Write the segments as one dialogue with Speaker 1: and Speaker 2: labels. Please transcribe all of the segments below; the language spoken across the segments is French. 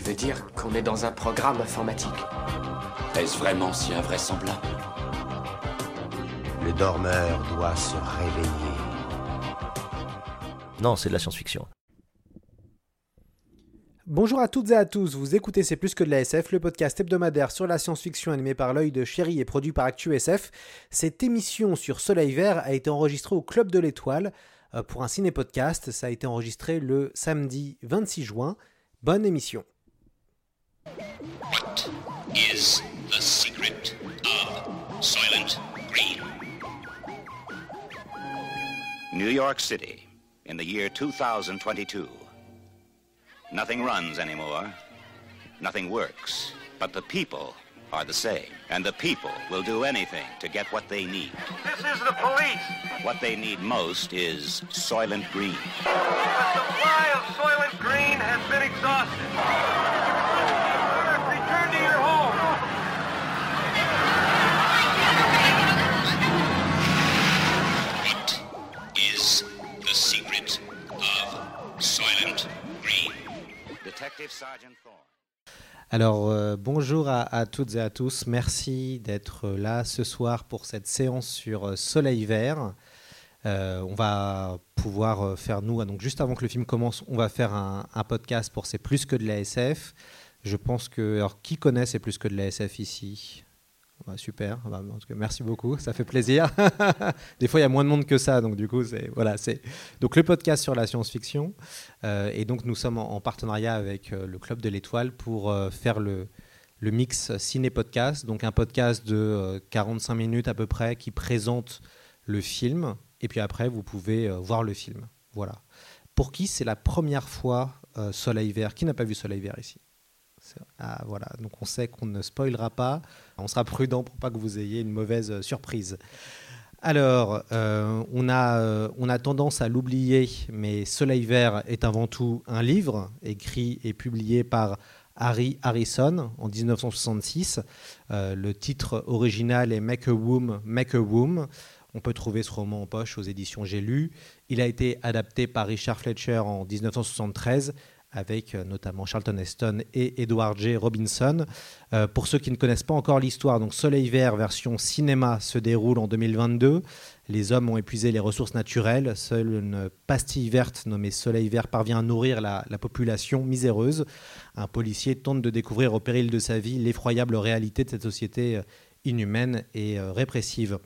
Speaker 1: Tu veux dire qu'on est dans un programme informatique
Speaker 2: Est-ce vraiment si invraisemblable
Speaker 3: Le dormeur doit se réveiller.
Speaker 4: Non, c'est de la science-fiction.
Speaker 5: Bonjour à toutes et à tous, vous écoutez C'est plus que de la SF, le podcast hebdomadaire sur la science-fiction animé par l'œil de chéri et produit par ActuSF. Cette émission sur Soleil Vert a été enregistrée au Club de l'Étoile euh, pour un ciné-podcast. Ça a été enregistré le samedi 26 juin. Bonne émission.
Speaker 6: What is the secret of Soylent Green? New York City, in the year 2022. Nothing runs anymore. Nothing works. But the people are the same. And the people will do anything to get what they need.
Speaker 7: This is the police.
Speaker 6: What they need most is Soylent Green.
Speaker 7: The supply of Soylent Green has been exhausted.
Speaker 5: Alors euh, bonjour à, toutes et à tous, merci d'être là ce soir pour cette séance sur euh, Soleil Vert. Euh, on va pouvoir faire nous, donc juste avant que le film commence, on va faire un, un podcast pour C'est plus que de la SF. Je pense que, alors qui connaît C'est plus que de la SF ici? Ouais, Super, Bah, en tout cas, merci beaucoup, ça fait plaisir. Des fois il y a moins de monde que ça, donc du coup c'est voilà donc le podcast sur la science-fiction. Euh, et donc nous sommes en, en partenariat avec euh, le Club de l'Étoile pour euh, faire le, mix ciné-podcast, donc un podcast de euh, 45 minutes à peu près qui présente le film, et puis après vous pouvez voir le film. Voilà. Pour qui c'est la première fois Soleil Vert? Qui n'a pas vu Soleil Vert ici? Ah, voilà, donc on sait qu'on ne spoilera pas, on sera prudent pour pas que vous ayez une mauvaise euh, surprise. Alors, euh, on, a, euh, on a tendance à l'oublier, mais Soleil Vert est avant tout un livre écrit et publié par Harry Harrison en 1966. Euh, le titre original est Make a Womb, Make a Womb. On peut trouver ce roman en poche aux éditions J'ai lu. Il a été adapté par Richard Fletcher en 1973 avec euh, notamment Charlton Heston et Edward J. Robinson. Euh, pour ceux qui ne connaissent pas encore l'histoire, donc Soleil Vert version cinéma se déroule en 2022. Les hommes ont épuisé les ressources naturelles. Seule une pastille verte nommée Soleil Vert parvient à nourrir la, la population miséreuse. Un policier tente de découvrir au péril de sa vie l'effroyable réalité de cette société euh, inhumaine et répressive.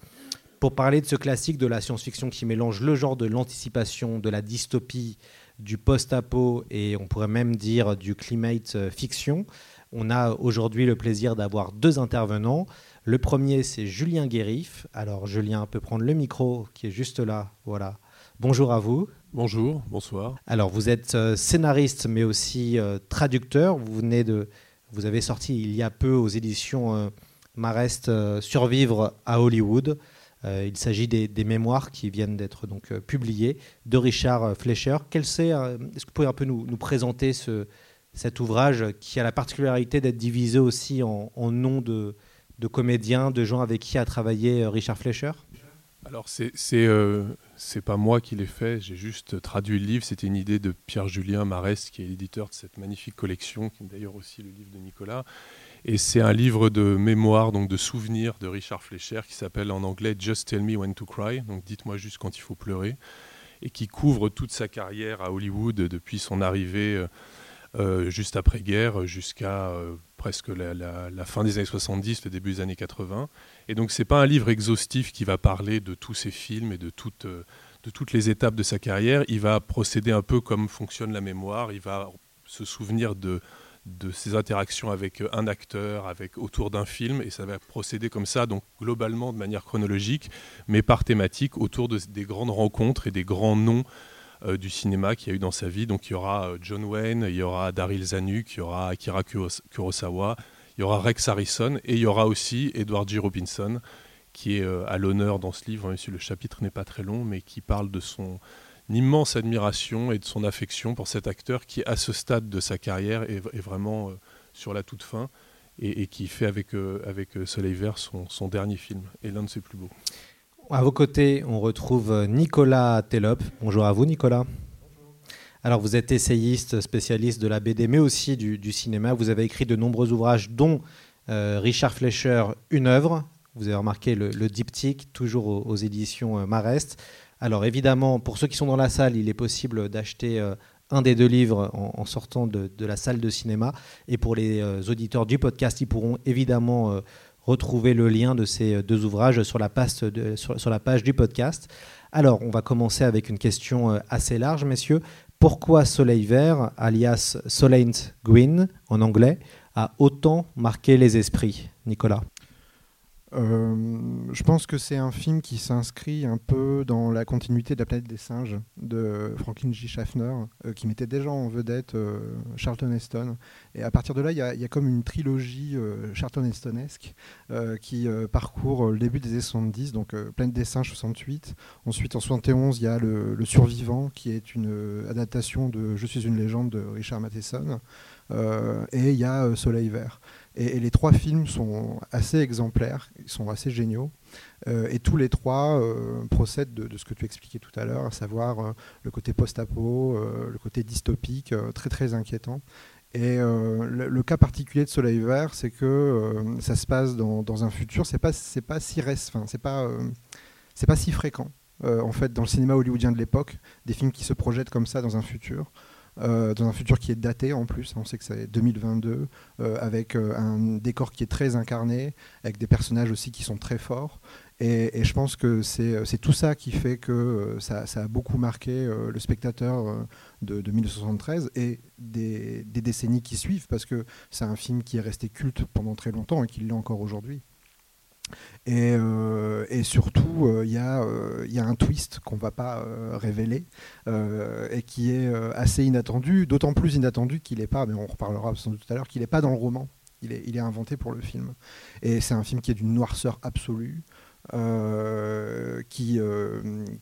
Speaker 5: Pour parler de ce classique de la science-fiction qui mélange le genre de l'anticipation, de la dystopie, du post-apo et on pourrait même dire du climate euh, fiction, on a aujourd'hui le plaisir d'avoir deux intervenants. Le premier, c'est Julien Guérif. Alors, Julien peut prendre le micro qui est juste là. Voilà. Bonjour à vous.
Speaker 8: Bonjour, bonsoir.
Speaker 5: Alors, vous êtes euh, scénariste, mais aussi euh, traducteur. Vous venez de, vous avez sorti il y a peu aux éditions euh, Marest euh, Survivre à Hollywood. Euh, il s'agit des, mémoires qui viennent d'être donc euh, publiées de Richard euh, Fleischer. Euh, Est-ce que vous pouvez un peu nous, présenter ce, cet ouvrage qui a la particularité d'être divisé aussi en, en noms de, comédiens, de gens avec qui a travaillé Richard Fleischer?
Speaker 8: Alors, c'est c'est pas moi qui l'ai fait, j'ai juste traduit le livre. C'était une idée de Pierre-Julien Marest, qui est l'éditeur de cette magnifique collection, qui est d'ailleurs aussi le livre de Nicolas. Et c'est un livre de mémoire, donc de souvenirs de Richard Fleischer, qui s'appelle en anglais Just Tell Me When to Cry, donc dites-moi juste quand il faut pleurer, et qui couvre toute sa carrière à Hollywood depuis son arrivée euh, euh, juste après-guerre jusqu'à euh, presque la, la- fin des années 70, le début des années 80. Et donc c'est pas un livre exhaustif qui va parler de tous ses films et de toutes, de toutes les étapes de sa carrière. Il va procéder un peu comme fonctionne la mémoire. Il va se souvenir de, de ses interactions avec euh, un acteur, avec autour d'un film, et ça va procéder comme ça, donc globalement de manière chronologique, mais par thématique, autour de, des grandes rencontres et des grands noms du cinéma qu'il y a eu dans sa vie. Donc il y aura John Wayne, il y aura Daryl Zanuck, il y aura Akira Kurosawa, il y aura Rex Harrison et il y aura aussi Edward G. Robinson qui est à l'honneur dans ce livre, même si le chapitre n'est pas très long, mais qui parle de son immense admiration et de son affection pour cet acteur qui, à ce stade de sa carrière, est, vraiment sur la toute fin et, qui fait avec, avec Soleil Vert son, son dernier film et l'un de ses plus beaux.
Speaker 5: À vos côtés, on retrouve Nicolas Tellop. Bonjour à vous, Nicolas. Alors, vous êtes essayiste, spécialiste de la BD, mais aussi du, cinéma. Vous avez écrit de nombreux ouvrages, dont euh, Richard Fleischer, Une œuvre. Vous avez remarqué le, diptyque, toujours aux, éditions euh, Marest. Alors, évidemment, pour ceux qui sont dans la salle, il est possible d'acheter euh, un des deux livres en, sortant de, la salle de cinéma. Et pour les auditeurs du podcast, ils pourront évidemment retrouver le lien de ces deux ouvrages sur la page, du podcast. Alors, on va commencer avec une question euh, assez large, messieurs. Pourquoi Soleil Vert, alias Solent Green en anglais, a autant marqué les esprits? Nicolas
Speaker 4: euh, je pense que c'est un film qui s'inscrit un peu dans la continuité de La planète des singes de Franklin J. Schaffner, euh, qui mettait déjà en vedette euh, Charlton Heston. Et à partir de là, il y, a comme une trilogie Charlton Hestonesque qui parcourt le début des années 70, donc Planète des singes 68. Ensuite, en 71, il y a le, Survivant, qui est une adaptation de Je suis une légende de Richard Matheson. et il y a Soleil vert. Et, les trois films sont assez exemplaires, ils sont assez géniaux. Euh, et tous les trois euh, procèdent de, ce que tu expliquais tout à l'heure, à savoir euh, le côté post-apo, le côté dystopique, très très inquiétant. Et le, cas particulier de Soleil Vert, c'est que ça se passe dans, un futur, c'est pas pas si enfin, c'est pas c'est pas si fréquent. en fait, dans le cinéma hollywoodien de l'époque, des films qui se projettent comme ça dans un futur. Euh, dans un futur qui est daté en plus, on sait que c'est 2022, euh, avec euh, un décor qui est très incarné, avec des personnages aussi qui sont très forts. Et, je pense que c'est tout ça qui fait que ça, a beaucoup marqué le spectateur de, 1973 et des, des, décennies qui suivent, parce que c'est un film qui est resté culte pendant très longtemps et qui l'est encore aujourd'hui. Euh, et, surtout, il euh, y, euh, y, a un twist qu'on ne va pas révéler et qui est assez inattendu, d'autant plus inattendu qu'il n'est pas, mais on reparlera sans doute tout à l'heure, qu'il n'est pas dans le roman. Il est, inventé pour le film. Et c'est un film qui est d'une noirceur absolue. Qui,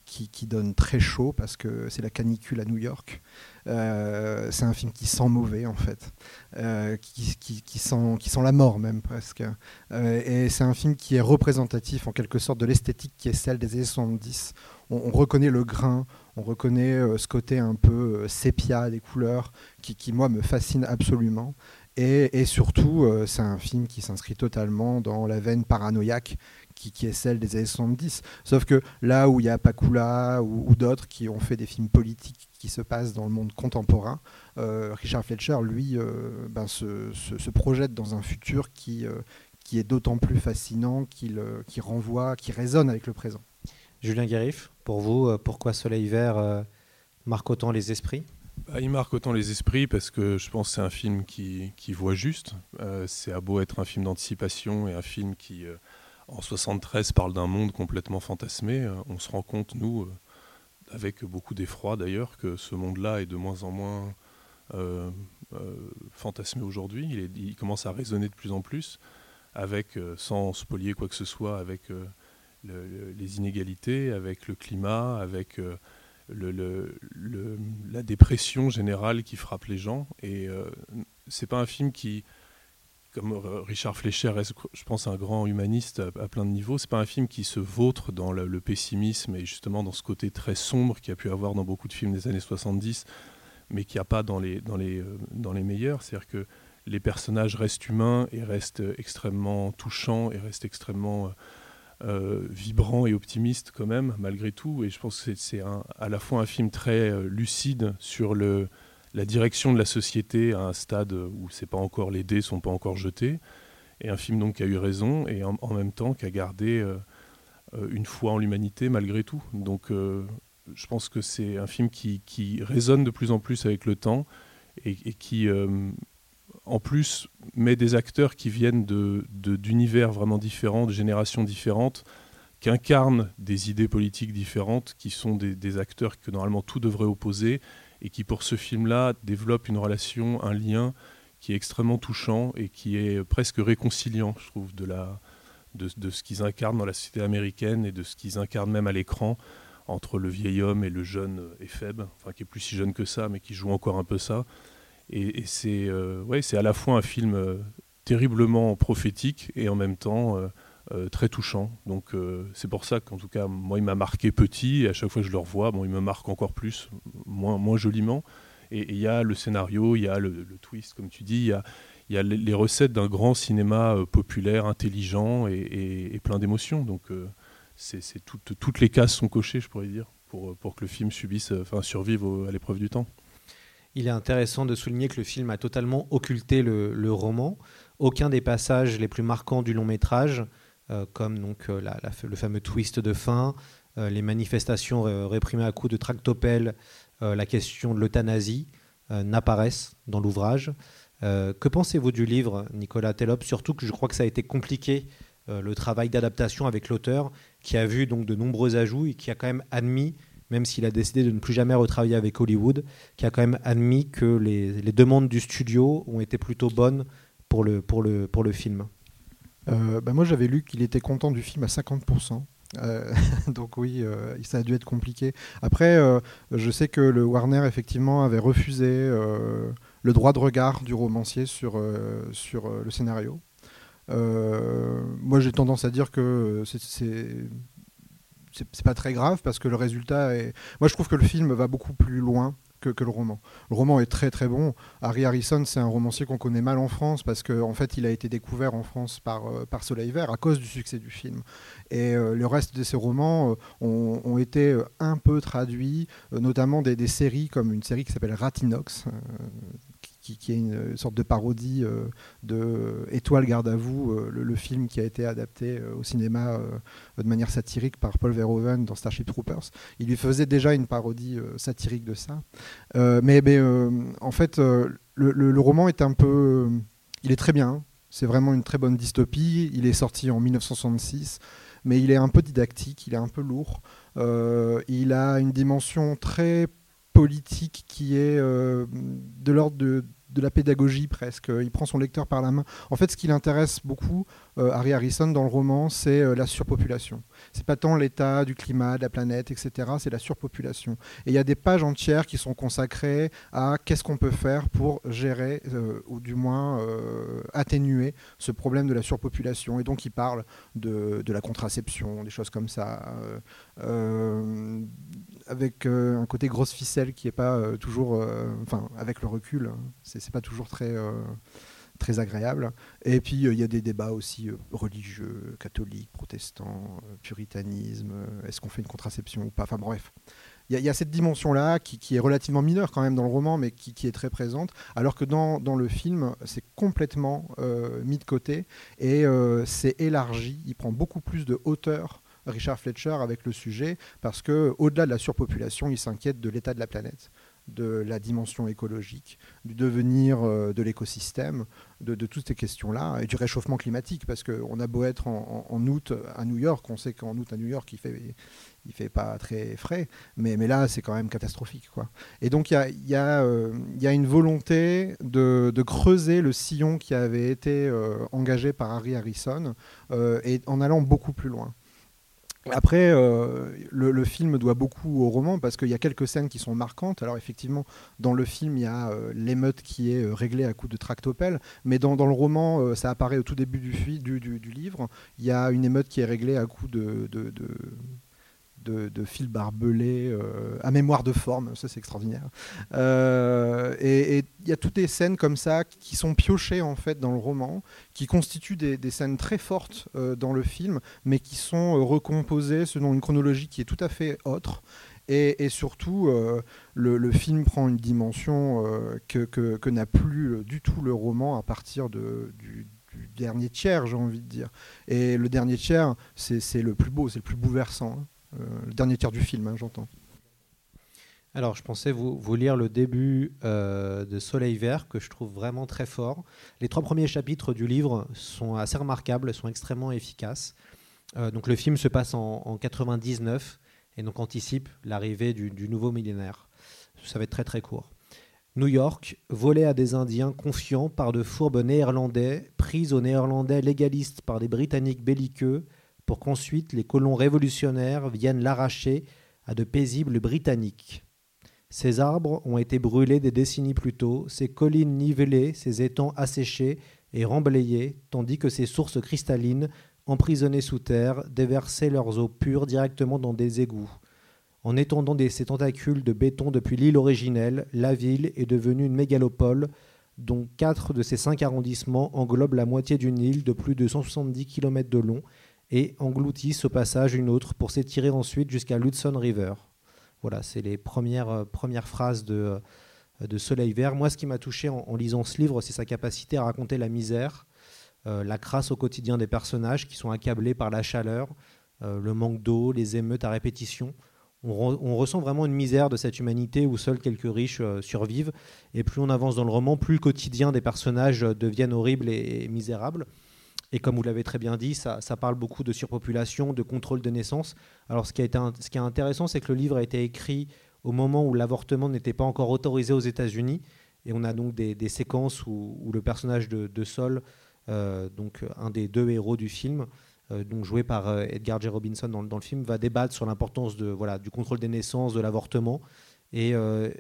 Speaker 4: qui, qui, donne très chaud parce que c'est la canicule à New York. Euh, c'est un film qui sent mauvais en fait, euh, qui, qui, sent, qui sent la mort même presque. Euh, et c'est un film qui est représentatif en quelque sorte de l'esthétique qui est celle des années 70. On, reconnaît le grain, on reconnaît ce côté un peu sépia des couleurs qui, qui, moi me fascine absolument. Et, et surtout, c'est un film qui s'inscrit totalement dans la veine paranoïaque qui, est celle des années 70. Sauf que là où il y a Pakula ou, d'autres qui ont fait des films politiques qui se passent dans le monde contemporain, euh, Richard Fletcher, lui, euh, ben, se, projette dans un futur qui, euh, qui est d'autant plus fascinant qu'il qui renvoie, qui résonne avec le présent.
Speaker 5: Julien Guérif, pour vous, pourquoi Soleil Vert marque autant les esprits?
Speaker 8: Bah, il marque autant les esprits parce que je pense que c'est un film qui, qui voit juste. c'est à beau être un film d'anticipation et un film qui, en 73 parle d'un monde complètement fantasmé. Euh, on se rend compte, nous, euh, avec beaucoup d'effroi d'ailleurs, que ce monde-là est de moins en moins euh, fantasmé aujourd'hui. Il, commence à résonner de plus en plus, avec, sans spolier quoi que ce soit, avec les inégalités, avec le climat, avec la dépression générale qui frappe les gens. Et c'est pas un film qui comme Richard Fleischer je pense, un grand humaniste à, plein de niveaux. C'est pas un film qui se vautre dans le, pessimisme et justement dans ce côté très sombre qu'il y a pu avoir dans beaucoup de films des années 70, mais qu'il n'y a pas euh, dans les meilleurs. C'est-à-dire que les personnages restent humains et restent extrêmement touchants et restent extrêmement euh, euh, vibrants et optimistes quand même, malgré tout. Et je pense que c'est à la fois un film très lucide sur le la direction de la société à un stade où c'est pas encore les dés sont pas encore jetés, et un film donc qui a eu raison et en, même temps qui a gardé euh, euh, une foi en l'humanité malgré tout. Donc euh, je pense que c'est un film qui, résonne de plus en plus avec le temps et, qui en plus met des acteurs qui viennent d'univers de, vraiment différents, de générations différentes, qui incarnent des idées politiques différentes, qui sont des, acteurs que normalement tout devrait opposer, et qui pour ce film-là développent une relation, un lien qui est extrêmement touchant et qui est presque réconciliant, je trouve, de, la, de, ce qu'ils incarnent dans la société américaine et de ce qu'ils incarnent même à l'écran entre le vieil homme et le jeune éphèbe, enfin qui est plus si jeune que ça, mais qui joue encore un peu ça. Et, et c'est euh, ouais, à la fois un film euh, terriblement prophétique et en même temps euh, euh, très touchant. Donc euh, c'est pour ça qu'en tout cas, moi, il m'a marqué petit, et à chaque fois que je le revois, bon, il me marque encore plus, moins, moins joliment. Et il y a le scénario, il y a le, twist, comme tu dis, il y a, les recettes d'un grand cinéma euh, populaire, intelligent et, plein d'émotions. Donc c'est tout, toutes les cases sont cochées, je pourrais dire, pour, pour que le film subisse, enfin, survive à l'épreuve du temps.
Speaker 5: Il est intéressant de souligner que le film a totalement occulté le, roman. Aucun des passages les plus marquants du long métrage comme donc, euh, le fameux twist de fin, euh, les manifestations réprimées à coups de tractopelle, la question de l'euthanasie n'apparaissent dans l'ouvrage. que pensez-vous du livre, Nicolas Tellop Surtout que je crois que ça a été compliqué le travail d'adaptation avec l'auteur, qui a vu donc de nombreux ajouts et qui a quand même admis, même s'il a décidé de ne plus jamais retravailler avec Hollywood, qui a quand même admis que les, les demandes du studio ont été plutôt bonnes pour le, pour le, pour le film.
Speaker 4: Euh, bah moi, j'avais lu qu'il était content du film à 50%. Euh, donc oui, euh, ça a dû être compliqué. Après, je sais que le Warner effectivement avait refusé le droit de regard du romancier sur, sur le scénario. moi, j'ai tendance à dire que c'est pas très grave parce que le résultat est. Moi, je trouve que le film va beaucoup plus loin que, le roman. Le roman est très très bon. Harry Harrison, c'est un romancier qu'on connaît mal en France parce qu'en en fait, il a été découvert en France par, euh, par Soleil Vert à cause du succès du film. Et euh, le reste de ses romans euh, ont, ont, été un peu traduits, notamment des, des, séries comme une série qui s'appelle Ratinox, qui, est une sorte de parodie euh, de Étoile garde à vous, euh, le, film qui a été adapté euh, au cinéma de manière satirique par Paul Verhoeven dans Starship Troopers. Il lui faisait déjà une parodie satirique de ça. mais, en fait, le, roman est un peu... il est très bien. C'est vraiment une très bonne dystopie. Il est sorti en 1966 mais il est un peu didactique, il est un peu lourd. Il a une dimension très politique qui est euh, de l'ordre de, de, la pédagogie presque. Il prend son lecteur par la main. En fait, ce qui l'intéresse beaucoup, euh, Harry Harrison, dans le roman, c'est euh, la surpopulation. C'est pas tant l'état du climat, de la planète, etc. C'est la surpopulation. Et il y a des pages entières qui sont consacrées à qu'est-ce qu'on peut faire pour gérer, ou du moins atténuer ce problème de la surpopulation. Et donc, il parle de, de la contraception, des choses comme ça. Avec euh, un côté grosse ficelle qui est pas euh, toujours, euh, enfin avec le recul, c'est pas toujours très très agréable. Et puis il y a des débats aussi religieux, catholiques, protestants, puritanisme. Est-ce qu'on fait une contraception ou pas? Enfin bref. Il y, a cette dimension-là qui, est relativement mineure quand même dans le roman, mais qui, est très présente, alors que dans, dans le film, c'est complètement mis de côté et c'est élargi. Il prend beaucoup plus de hauteur Richard Fletcher avec le sujet, parce que au-delà de la surpopulation, il s'inquiète de l'état de la planète, de la dimension écologique, du devenir euh, de l'écosystème, de, toutes ces questions-là, et du réchauffement climatique, parce qu'on a beau être en, août à New York, on sait qu'en août à New York, il fait, il fait pas très frais, mais, mais là, c'est quand même catastrophique. Quoi. Et donc, il y a, y, a, euh, y a, une volonté de, de, creuser le sillon qui avait été euh, engagé par Harry Harrison, euh, et en allant beaucoup plus loin. Après, euh, le, film doit beaucoup au roman parce qu'il y a quelques scènes qui sont marquantes. Alors effectivement, dans le film, il y a euh, l'émeute qui est euh, réglée à coups de tractopelle, mais dans, le roman, ça apparaît au tout début du, livre. Il y a une émeute qui est réglée à coups de, de, de de, de fils barbelés euh, à mémoire de forme, ça c'est extraordinaire. Euh, et il y a toutes des scènes comme ça qui sont piochées en fait dans le roman, qui constituent des, scènes très fortes euh, dans le film, mais qui sont recomposées selon une chronologie qui est tout à fait autre. Et, surtout, le, film prend une dimension que, n'a plus du tout le roman à partir du, du dernier tiers, j'ai envie de dire. Et le dernier tiers, c'est le plus beau, c'est le plus bouleversant. Euh, le dernier tiers du film, hein, j'entends.
Speaker 5: Alors, je pensais vous, lire le début euh, de Soleil Vert, que je trouve vraiment très fort. Les trois premiers chapitres du livre sont assez remarquables, sont extrêmement efficaces. donc le film se passe en, en 99 et donc anticipe l'arrivée du, du, nouveau millénaire. Ça va être très très court. New York, volée à des Indiens confiants par de fourbes néerlandais, prise aux néerlandais légalistes par des Britanniques belliqueux, pour qu'ensuite les colons révolutionnaires viennent l'arracher à de paisibles Britanniques. Ces arbres ont été brûlés des décennies plus tôt, ces collines nivelées, ces étangs asséchés et remblayés, tandis que ces sources cristallines, emprisonnées sous terre, déversaient leurs eaux pures directement dans des égouts. En étendant des, ses tentacules de béton depuis l'île originelle, la ville est devenue une mégalopole dont quatre de ses cinq arrondissements englobent la moitié d'une île de plus de 170 km de long et engloutissent au passage une autre pour s'étirer ensuite jusqu'à l'Hudson River. Voilà, c'est les premières, euh, premières phrases de, euh, de Soleil Vert. Moi, ce qui m'a touché en, lisant ce livre, c'est sa capacité à raconter la misère, euh, la crasse au quotidien des personnages qui sont accablés par la chaleur, le manque d'eau, les émeutes à répétition on, ressent vraiment une misère de cette humanité où seuls quelques riches survivent. Et plus on avance dans le roman, plus le quotidien des personnages euh, deviennent horribles et, misérables. Et comme vous l'avez très bien dit, ça, parle beaucoup de surpopulation, de contrôle de naissance. Alors ce qui, est intéressant, c'est que le livre a été écrit au moment où l'avortement n'était pas encore autorisé aux États-Unis. Et on a donc des, séquences où, le personnage de, Sol, euh, donc un des deux héros du film, euh, donc joué par euh, Edgar J. Robinson dans, le film, va débattre sur l'importance du contrôle des naissances, de l'avortement. Et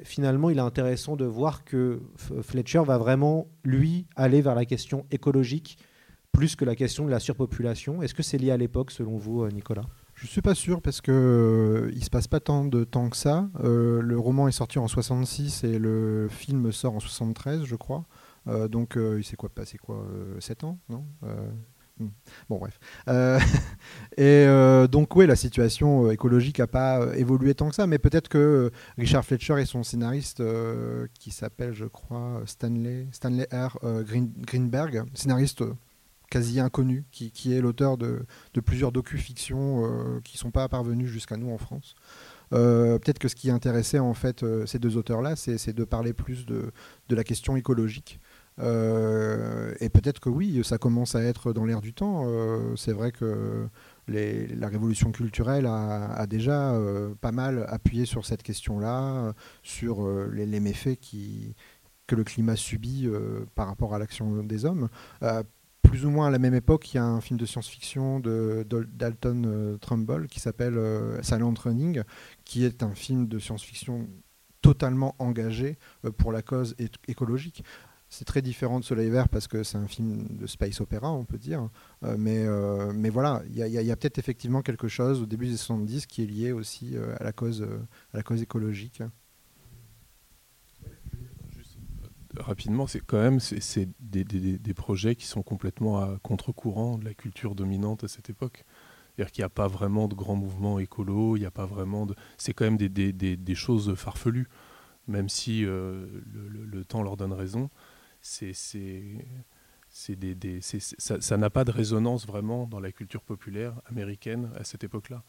Speaker 5: finalement, il est intéressant de voir que Fletcher va vraiment, lui, aller vers la question écologique plus que la question de la surpopulation. Est-ce que c'est lié à l'époque, selon vous, Nicolas?
Speaker 4: Je suis pas sûr parce que euh, il se passe pas tant de temps que ça. le roman est sorti en 66 et le film sort en 73, je crois. donc il s'est quoi passé quoi 7 ans, non? Hmm. Bon, bref. Euh, et euh, donc, oui, la situation euh, écologique n'a pas évolué tant que ça, mais peut-être que Richard Fletcher et son scénariste, qui s'appelle, je crois, Stanley, Stanley R. Greenberg, scénariste quasi inconnu, qui, est l'auteur de, plusieurs docu-fictions qui ne sont pas parvenus jusqu'à nous en France. peut-être que ce qui intéressait en fait ces deux auteurs-là, c'est de parler plus de, la question écologique. Euh, et peut-être que oui, ça commence à être dans l'air du temps. Euh, c'est vrai que la révolution culturelle a, déjà euh, pas mal appuyé sur cette question-là, sur les, méfaits qui, que le climat subit par rapport à l'action des hommes. Plus ou moins à la même époque, il y a un film de science-fiction de, Dalton Trumbull qui s'appelle Silent Running, qui est un film de science-fiction totalement engagé pour la cause écologique. C'est très différent de Soleil Vert parce que c'est un film de space opéra, on peut dire. Euh, mais, euh, voilà, il y a, peut-être effectivement quelque chose au début des 70 qui est lié aussi euh, à la cause écologique.
Speaker 8: Rapidement, c'est quand même des, des, des, projets qui sont complètement à contre-courant de la culture dominante à cette époque. C'est-à-dire qu'il n'y a pas vraiment de grands mouvements écolos, il n'y a pas vraiment. C'est quand même des, choses farfelues, même si le, le, temps leur donne raison c'est, ça n'a pas de résonance vraiment dans la culture populaire américaine à cette époque-là.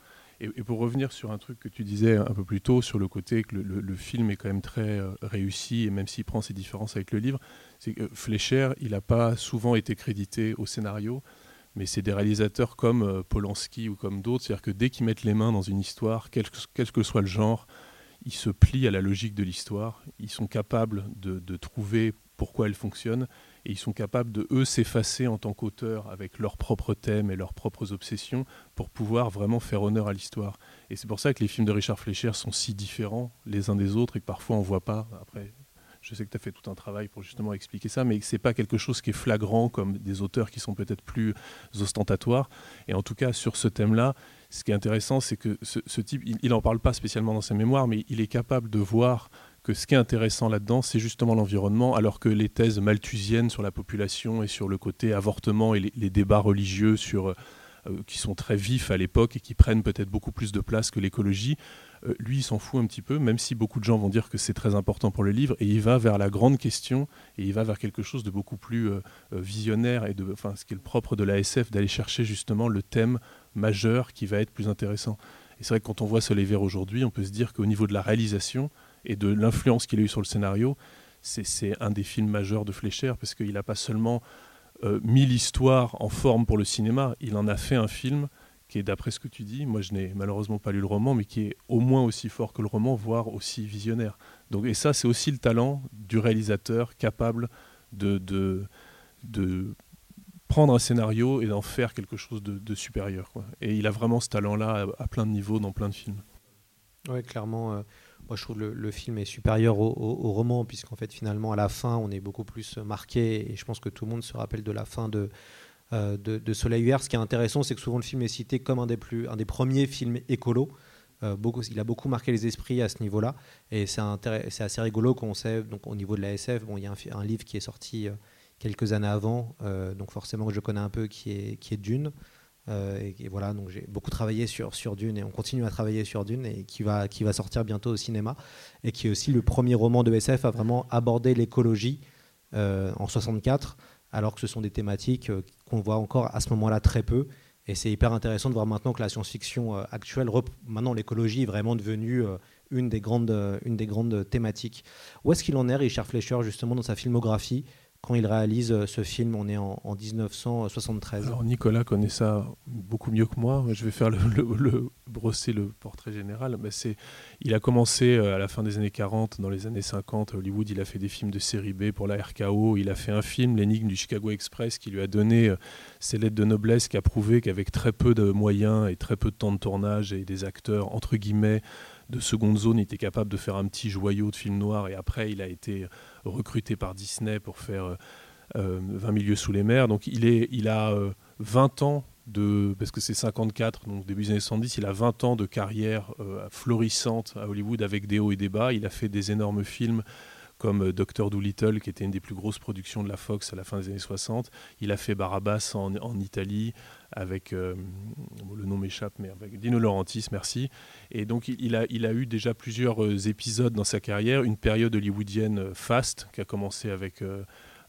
Speaker 8: Et, pour revenir sur un truc que tu disais un peu plus tôt, sur le côté que le, film est quand même très euh, réussi, et même s'il prend ses différences avec le livre, c'est que Fleischer, il n'a pas souvent été crédité au scénario, mais c'est des réalisateurs comme euh, Polanski ou comme d'autres, c'est-à-dire que dès qu'ils mettent les mains dans une histoire, quel que, soit le genre, ils se plient à la logique de l'histoire, ils sont capables de, trouver pourquoi elles fonctionnent, et ils sont capables de, eux, s'effacer en tant qu'auteurs avec leurs propres thèmes et leurs propres obsessions pour pouvoir vraiment faire honneur à l'histoire. Et c'est pour ça que les films de Richard Fleischer sont si différents les uns des autres et que parfois on ne voit pas. Après, je sais que tu as fait tout un travail pour justement expliquer ça, mais ce n'est pas quelque chose qui est flagrant comme des auteurs qui sont peut-être plus ostentatoires. Et en tout cas, sur ce thème-là, ce qui est intéressant, c'est que ce, type, il n'en parle pas spécialement dans ses mémoires, mais il est capable de voir que ce qui est intéressant là-dedans, c'est justement l'environnement, alors que les thèses malthusiennes sur la population et sur le côté avortement et les, débats religieux sur, euh, qui sont très vifs à l'époque et qui prennent peut-être beaucoup plus de place que l'écologie, euh, lui, il s'en fout un petit peu, même si beaucoup de gens vont dire que c'est très important pour le livre, et il va vers la grande question, et il va vers quelque chose de beaucoup plus euh, visionnaire, et de, enfin, ce qui est le propre de la SF, d'aller chercher justement le thème majeur qui va être plus intéressant. Et c'est vrai que quand on voit Soleil Vert aujourd'hui, on peut se dire qu'au niveau de la réalisation, et de l'influence qu'il a eu sur le scénario, c'est un des films majeurs de Fleischer parce qu'il n'a pas seulement euh, mis l'histoire en forme pour le cinéma, il en a fait un film qui est d'après ce que tu dis, moi je n'ai malheureusement pas lu le roman, mais qui est au moins aussi fort que le roman, voire aussi visionnaire. Donc, et ça, c'est aussi le talent du réalisateur capable de, prendre un scénario et d'en faire quelque chose de, supérieur. Et il a vraiment ce talent-là à, plein de niveaux dans plein de films.
Speaker 5: Oui, clairement. Euh, moi, je trouve le, le film est supérieur au, roman, puisqu'en fait, finalement, à la fin, on est beaucoup plus marqué. Et je pense que tout le monde se rappelle de la fin de, euh, de, Soleil Vert. Ce qui est intéressant, c'est que souvent le film est cité comme un des, plus, un des premiers films écolos. Euh, il a beaucoup marqué les esprits à ce niveau-là. Et c'est assez rigolo qu'on sait, donc, au niveau de la SF, bon, il y a un, un livre qui est sorti euh, quelques années avant, donc forcément que je connais un peu, qui est, qui est Dune. Et, voilà, donc j'ai beaucoup travaillé sur, sur Dune et on continue à travailler sur Dune et qui va, qui va sortir bientôt au cinéma. Et qui est aussi le premier roman de SF à vraiment aborder l'écologie en 64 alors que ce sont des thématiques euh, qu'on voit encore à ce moment-là très peu. Et c'est hyper intéressant de voir maintenant que la science-fiction euh, actuelle, maintenant l'écologie est vraiment devenue euh, une des grandes, une des grandes thématiques. Où est-ce qu'il en est, Richard Fleischer, justement, dans sa filmographie? Quand il réalise euh, ce film, on est en, 1973.
Speaker 8: Alors Nicolas connaît ça beaucoup mieux que moi. Je vais faire le, brosser le portrait général. Il a commencé euh, à la fin des années 40, dans les années 50 à Hollywood. Il a fait des films de série B pour la RKO. Il a fait un film, l'énigme du Chicago Express, qui lui a donné euh, ses lettres de noblesse, qui a prouvé qu'avec très peu de moyens et très peu de temps de tournage et des acteurs entre guillemets de seconde zone, il était capable de faire un petit joyau de film noir. Et après, il a été recruté par Disney pour faire 20 euh, milieux sous les mers. Donc il, est, il a 20 euh, ans de, parce que c'est 54, donc début des années 70, il a 20 ans de carrière euh, florissante à Hollywood avec des hauts et des bas. Il a fait des énormes films comme Doctor Dolittle, qui était une des plus grosses productions de la Fox à la fin des années 60. Il a fait Barabbas en, Italie avec, le nom m'échappe, mais Dino Laurentis, merci. Et donc il a, eu déjà plusieurs épisodes dans sa carrière, une période hollywoodienne faste qui a commencé avec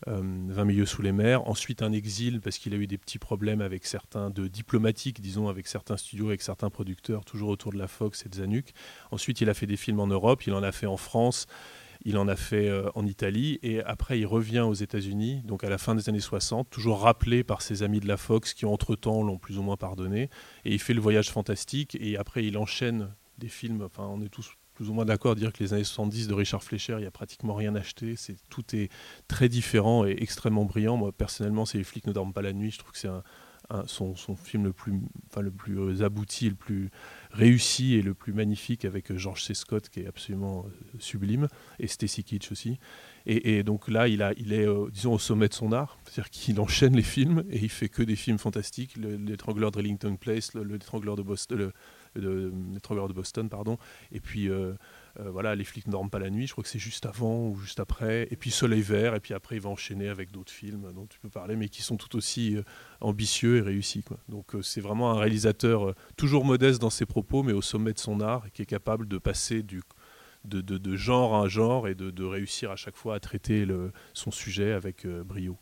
Speaker 8: 20 milieux sous les mers, ensuite un exil parce qu'il a eu des petits problèmes avec certains de diplomatiques, disons, avec certains studios, avec certains producteurs, toujours autour de la Fox et de Zanuck. Ensuite il a fait des films en Europe, il en a fait en France. Il en a fait euh, en Italie et après il revient aux États-Unis, donc à la fin des années 60, toujours rappelé par ses amis de la Fox qui entre-temps l'ont plus ou moins pardonné. Et il fait le voyage fantastique et après il enchaîne des films, on est tous plus ou moins d'accord à dire que les années 70 de Richard Fleischer, il n'y a pratiquement rien acheté. Tout est très différent et extrêmement brillant. Moi, personnellement, c'est Les flics ne dorment pas la nuit. Je trouve que c'est son, film le plus, enfin, le plus euh, abouti, le plus réussi et le plus magnifique avec euh, George C. Scott qui est absolument euh, sublime et Stacy Kitsch aussi. Et, donc là, il, est, disons, au sommet de son art, c'est-à-dire qu'il enchaîne les films et il fait que des films fantastiques. L'étrangleur de Rillington Place, l'étrangleur de Boston, le, l'étrangleur de Boston, pardon. Et puis euh, voilà, les flics ne dorment pas la nuit, je crois que c'est juste avant ou juste après, et puis Soleil Vert, et puis après il va enchaîner avec d'autres films dont tu peux parler, mais qui sont tout aussi euh, ambitieux et réussis. Donc euh, c'est vraiment un réalisateur toujours modeste dans ses propos, mais au sommet de son art, qui est capable de passer de, genre à genre et de, réussir à chaque fois à traiter son sujet avec brio.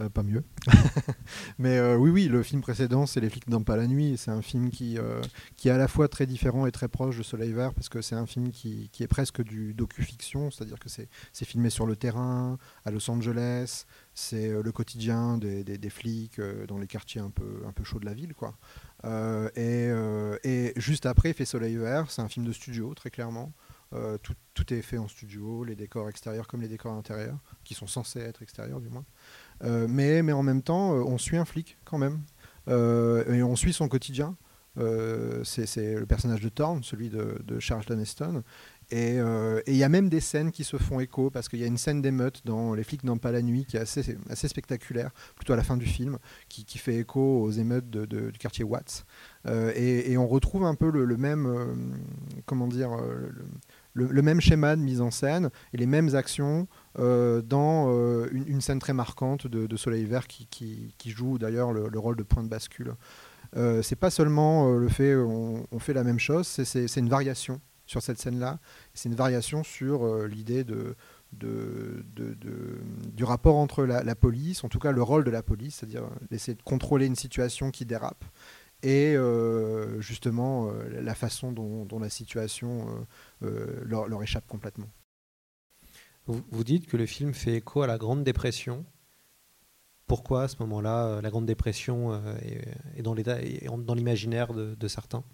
Speaker 4: Euh, pas mieux. Mais euh, oui, oui, le film précédent, c'est Les flics dans pas la nuit. C'est un film qui, euh, qui est à la fois très différent et très proche de Soleil Vert, parce que c'est un film qui, qui, est presque du docu-fiction, c'est-à-dire que c'est filmé sur le terrain, à Los Angeles, c'est le quotidien des, flics dans les quartiers un peu, un peu chauds de la ville. Quoi. et, juste après, fait Soleil Vert, c'est un film de studio, très clairement. tout, tout, est fait en studio, les décors extérieurs comme les décors intérieurs, qui sont censés être extérieurs du moins. Euh, mais, mais en même temps, euh, on suit un flic quand même. Euh, et on suit son quotidien. c'est le personnage de Thorne, celui de, de Charlton Heston. Et il y a même des scènes qui se font écho, parce qu'il y a une scène d'émeute dans Les flics n'ont pas la nuit qui est assez, assez spectaculaire, plutôt à la fin du film, qui, qui fait écho aux émeutes du quartier Watts. et, et, on retrouve un peu le, même, comment dire, le, même schéma de mise en scène et les mêmes actions euh, dans euh, une, scène très marquante de, Soleil Vert qui, joue d'ailleurs le, rôle de point de bascule. Euh, c'est pas seulement le fait on, fait la même chose, c'est une variation sur cette scène-là. C'est une variation sur l'idée du rapport entre la, police, en tout cas le rôle de la police, c'est-à-dire essayer de contrôler une situation qui dérape, et justement la façon dont la situation leur, leur, échappe complètement.
Speaker 5: Vous, dites que le film fait écho à la Grande Dépression. pourquoi à ce moment-là la Grande Dépression est, dans l'état, dans l'imaginaire de, certains?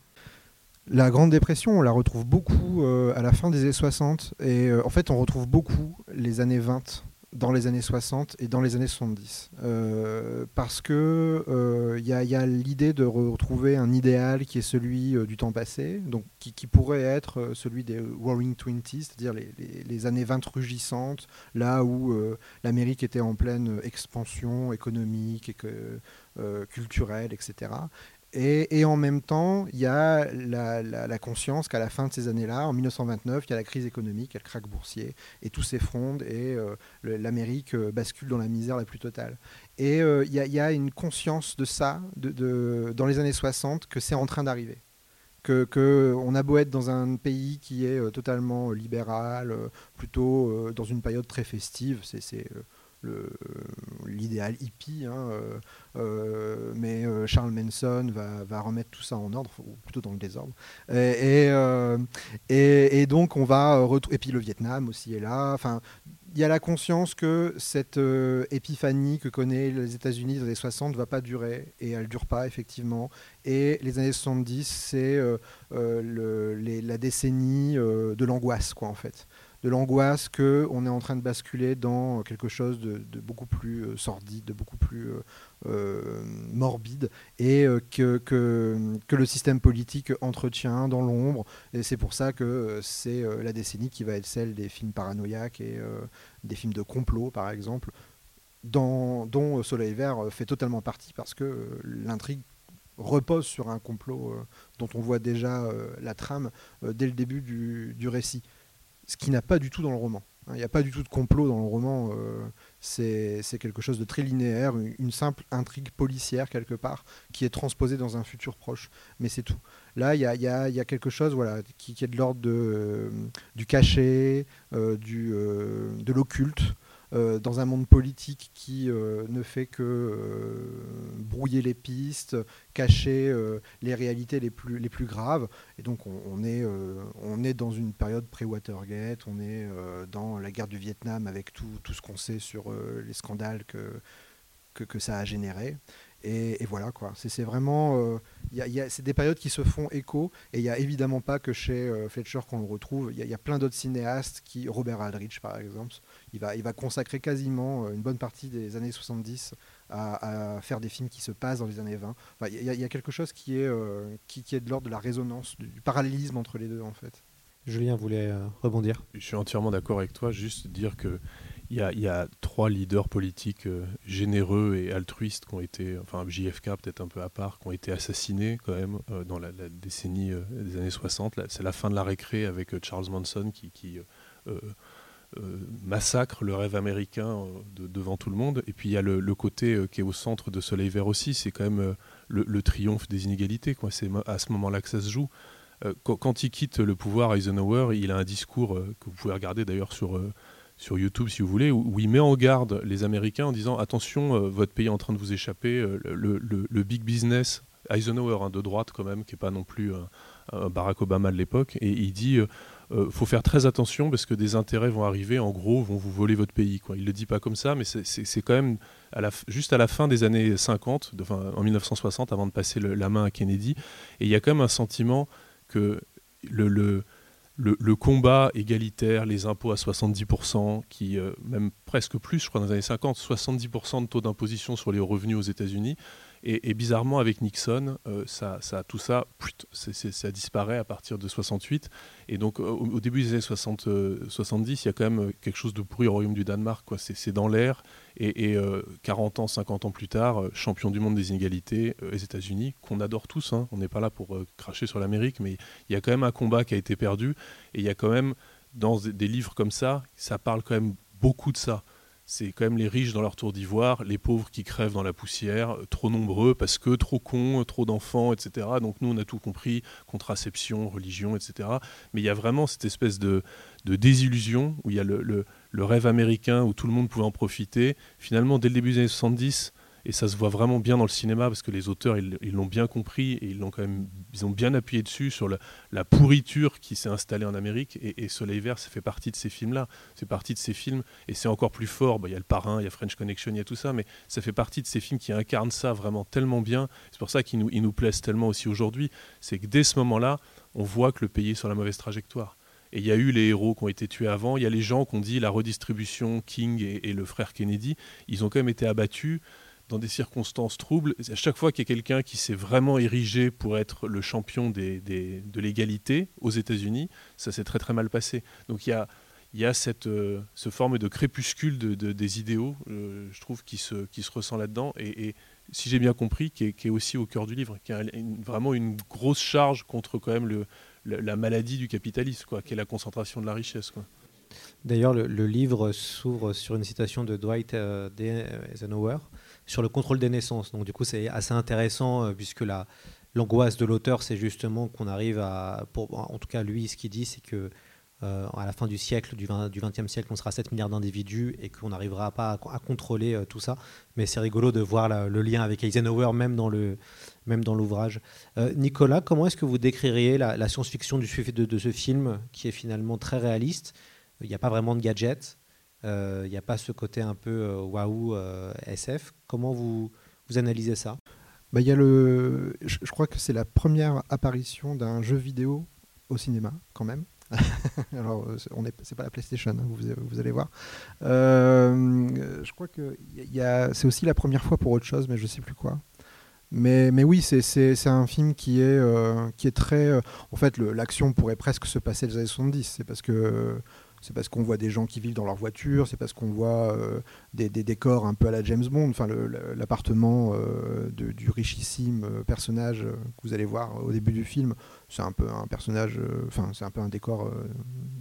Speaker 4: La Grande Dépression, on la retrouve beaucoup à la fin des années 60 et en fait on retrouve beaucoup les années 20 dans les années 60 et dans les années 70. Euh, parce que il euh, y a, l'idée de retrouver un idéal qui est celui euh, du temps passé, donc qui, pourrait être celui des Roaring Twenties, c'est-à-dire les, les, années 20 rugissantes, là où l'Amérique était en pleine expansion économique et culturelle, etc. Et, en même temps, il y a la, conscience qu'à la fin de ces années-là, en 1929, il y a la crise économique, il y a le krach boursier, et tout s'effondre, et euh, l'Amérique euh, bascule dans la misère la plus totale. Et euh, il y, a une conscience de ça de, dans les années 60 que c'est en train d'arriver. Que, que, on a beau être dans un pays qui est totalement libéral, plutôt dans une période très festive, l'idéal hippie, hein, euh, euh, mais euh, Charles Manson va, remettre tout ça en ordre, ou plutôt dans le désordre. Et donc on va retrouver. Et puis le Vietnam aussi est là. Enfin, il y a la conscience que cette épiphanie que connaît les États-Unis dans les années 60 ne va pas durer, et elle ne dure pas, effectivement. Et les années 70, c'est la décennie de l'angoisse, quoi, en fait de l'angoisse qu'on est en train de basculer dans quelque chose de, beaucoup plus euh, sordide, de beaucoup plus euh, euh, morbide, et que, que, le système politique entretient dans l'ombre. Et c'est pour ça que c'est la décennie qui va être celle des films paranoïaques et des films de complot, par exemple, dont Soleil Vert fait totalement partie, parce que l'intrigue repose sur un complot dont on voit déjà la trame dès le début du récit ce qui n'a pas du tout dans le roman. Hein. Il n'y a pas du tout de complot dans le roman. Euh, c'est quelque chose de très linéaire, une, simple intrigue policière quelque part qui est transposée dans un futur proche. Mais c'est tout. Là, il y a, quelque chose voilà, qui, est de l'ordre euh, du cachet, euh, de l'occulte. Euh, dans un monde politique qui euh, ne fait que euh, brouiller les pistes, cacher les réalités les plus, les plus graves. Et donc on, est, on est dans une période pré-Watergate, on est dans la guerre du Vietnam avec tout, tout ce qu'on sait sur les scandales que, que, que, ça a généré. Et, voilà quoi. C'est vraiment, euh, c'est des périodes qui se font écho. Et il n'y a évidemment pas que chez euh, Fletcher qu'on le retrouve. Il y, a plein d'autres cinéastes qui, Robert Aldrich par exemple, il va, il va consacrer quasiment euh, une bonne partie des années 70 à, faire des films qui se passent dans les années 20. il, y a, quelque chose qui est, qui, est de l'ordre de la résonance, du, parallélisme entre les deux en fait.
Speaker 5: Julien voulait rebondir.
Speaker 8: Je suis entièrement d'accord avec toi. Juste dire que il y, a, trois leaders politiques euh, généreux et altruistes qui ont été, enfin JFK peut-être un peu à part, qui ont été assassinés quand même euh, dans la, décennie euh, des années 60. C'est la fin de la récré avec Charles Manson qui, massacre le rêve américain devant tout le monde. Et puis il y a le, côté qui est au centre de Soleil Vert aussi, c'est quand même le, triomphe des inégalités. C'est à ce moment-là que ça se joue. Quand, il quitte le pouvoir, Eisenhower, il a un discours que vous pouvez regarder d'ailleurs sur sur YouTube si vous voulez, où, il met en garde les Américains en disant attention, euh, votre pays est en train de vous échapper, euh, le, big business, Eisenhower hein, de droite quand même, qui n'est pas non plus Barack Obama de l'époque, et il dit euh, faut faire très attention parce que des intérêts vont arriver, en gros, vont vous voler votre pays. Quoi. Il ne le dit pas comme ça, mais c'est quand même juste à la fin des années 50, en 1960, avant de passer la main à Kennedy, et il y a quand même un sentiment que le le, combat égalitaire, les impôts à 70%, qui, euh, même presque plus, je crois, dans les années 50, 70% de taux d'imposition sur les revenus aux États-Unis. Et, bizarrement, avec Nixon, euh, ça, tout ça, ça disparaît à partir de 68. Et donc, au, début des années 60, 70, il y a quand même quelque chose de pourri au Royaume du Danemark. C'est dans l'air. Et, 40 ans, 50 ans plus tard, champion du monde des inégalités, les États-Unis, qu'on adore tous. Hein. On n'est pas là pour cracher sur l'Amérique, mais il y a quand même un combat qui a été perdu. Et il y a quand même, dans des livres comme ça, ça parle quand même beaucoup de ça c'est quand même les riches dans leur tour d'ivoire, les pauvres qui crèvent dans la poussière, euh, trop nombreux parce que trop cons, trop d'enfants, etc. Donc nous, on a tout compris, contraception, religion, etc. Mais il y a vraiment cette espèce de, désillusion où il y a le, rêve américain où tout le monde pouvait en profiter. Finalement, dès le début des années 70, Et ça se voit vraiment bien dans le cinéma parce que les auteurs, ils l'ont bien compris et ils ont bien appuyé dessus sur le- la pourriture qui s'est installée en Amérique. Et, Soleil Vert, ça fait partie de ces films-là. C'est partie de ces films et c'est encore plus fort. Il y a Le Parrain, il y a French Connection, il y a tout ça, mais ça fait partie de ces films qui incarnent ça vraiment tellement bien. C'est pour ça qu'ils nous, ils nous plaisent tellement aussi aujourd'hui. C'est que dès ce moment-là, on voit que le pays est sur la mauvaise trajectoire. Et il y a eu les héros qui ont été tués avant, il y a les gens qui ont dit la redistribution, King et, le frère Kennedy, ils ont quand même été abattus dans des circonstances troubles. À chaque fois qu'il y a quelqu'un qui s'est vraiment érigé pour être le champion de l'égalité aux États-Unis, ça s'est très très mal passé. Donc il y a, cette euh, ce forme de crépuscule de, de- des idéaux, euh, je trouve, qui se, qui se ressent là-dedans. Et, si j'ai bien compris, qui est, aussi au cœur du livre, qui a vraiment une grosse charge contre quand même le- la maladie du capitalisme, quoi, qui est la concentration de la richesse. Quoi.
Speaker 5: D'ailleurs, le, livre s'ouvre sur une citation de Dwight euh. Eisenhower sur le contrôle des naissances. Donc, du coup, c'est assez intéressant euh, puisque la, l'angoisse de l'auteur, c'est justement qu'on arrive à. Pour, en tout cas, lui, ce qu'il dit, c'est que euh, à la fin du siècle, du, 20, du 20e siècle, on sera 7 milliards d'individus et qu'on n'arrivera pas à, contrôler euh, tout ça. Mais c'est rigolo de voir le lien avec Eisenhower, même dans l'ouvrage. Euh, Nicolas, comment est-ce que vous décririez la, science-fiction de, de ce film, qui est finalement très réaliste? Il n'y a pas vraiment de gadgets, il n'y a pas ce côté un peu waouh SF. Comment vous, analysez ça?
Speaker 4: Bah, y a le... je crois que c'est la première apparition d'un jeu vidéo au cinéma, quand même. Alors, euh, on est, c'est pas la PlayStation, hein, vous, allez voir. Euh, je crois que c'est aussi la première fois pour autre chose, mais je sais plus quoi. Mais, oui, c'est, un film qui est, euh, très. en fait, l'action pourrait presque se passer des années 70. C'est parce que. C'est parce qu'on voit des gens qui vivent dans leur voiture, c'est parce qu'on voit euh, des, décors un peu à la James Bond, enfin l'appartement euh, du richissime euh, personnage que vous allez voir au début du film, c'est un peu un personnage, enfin c'est un peu un décor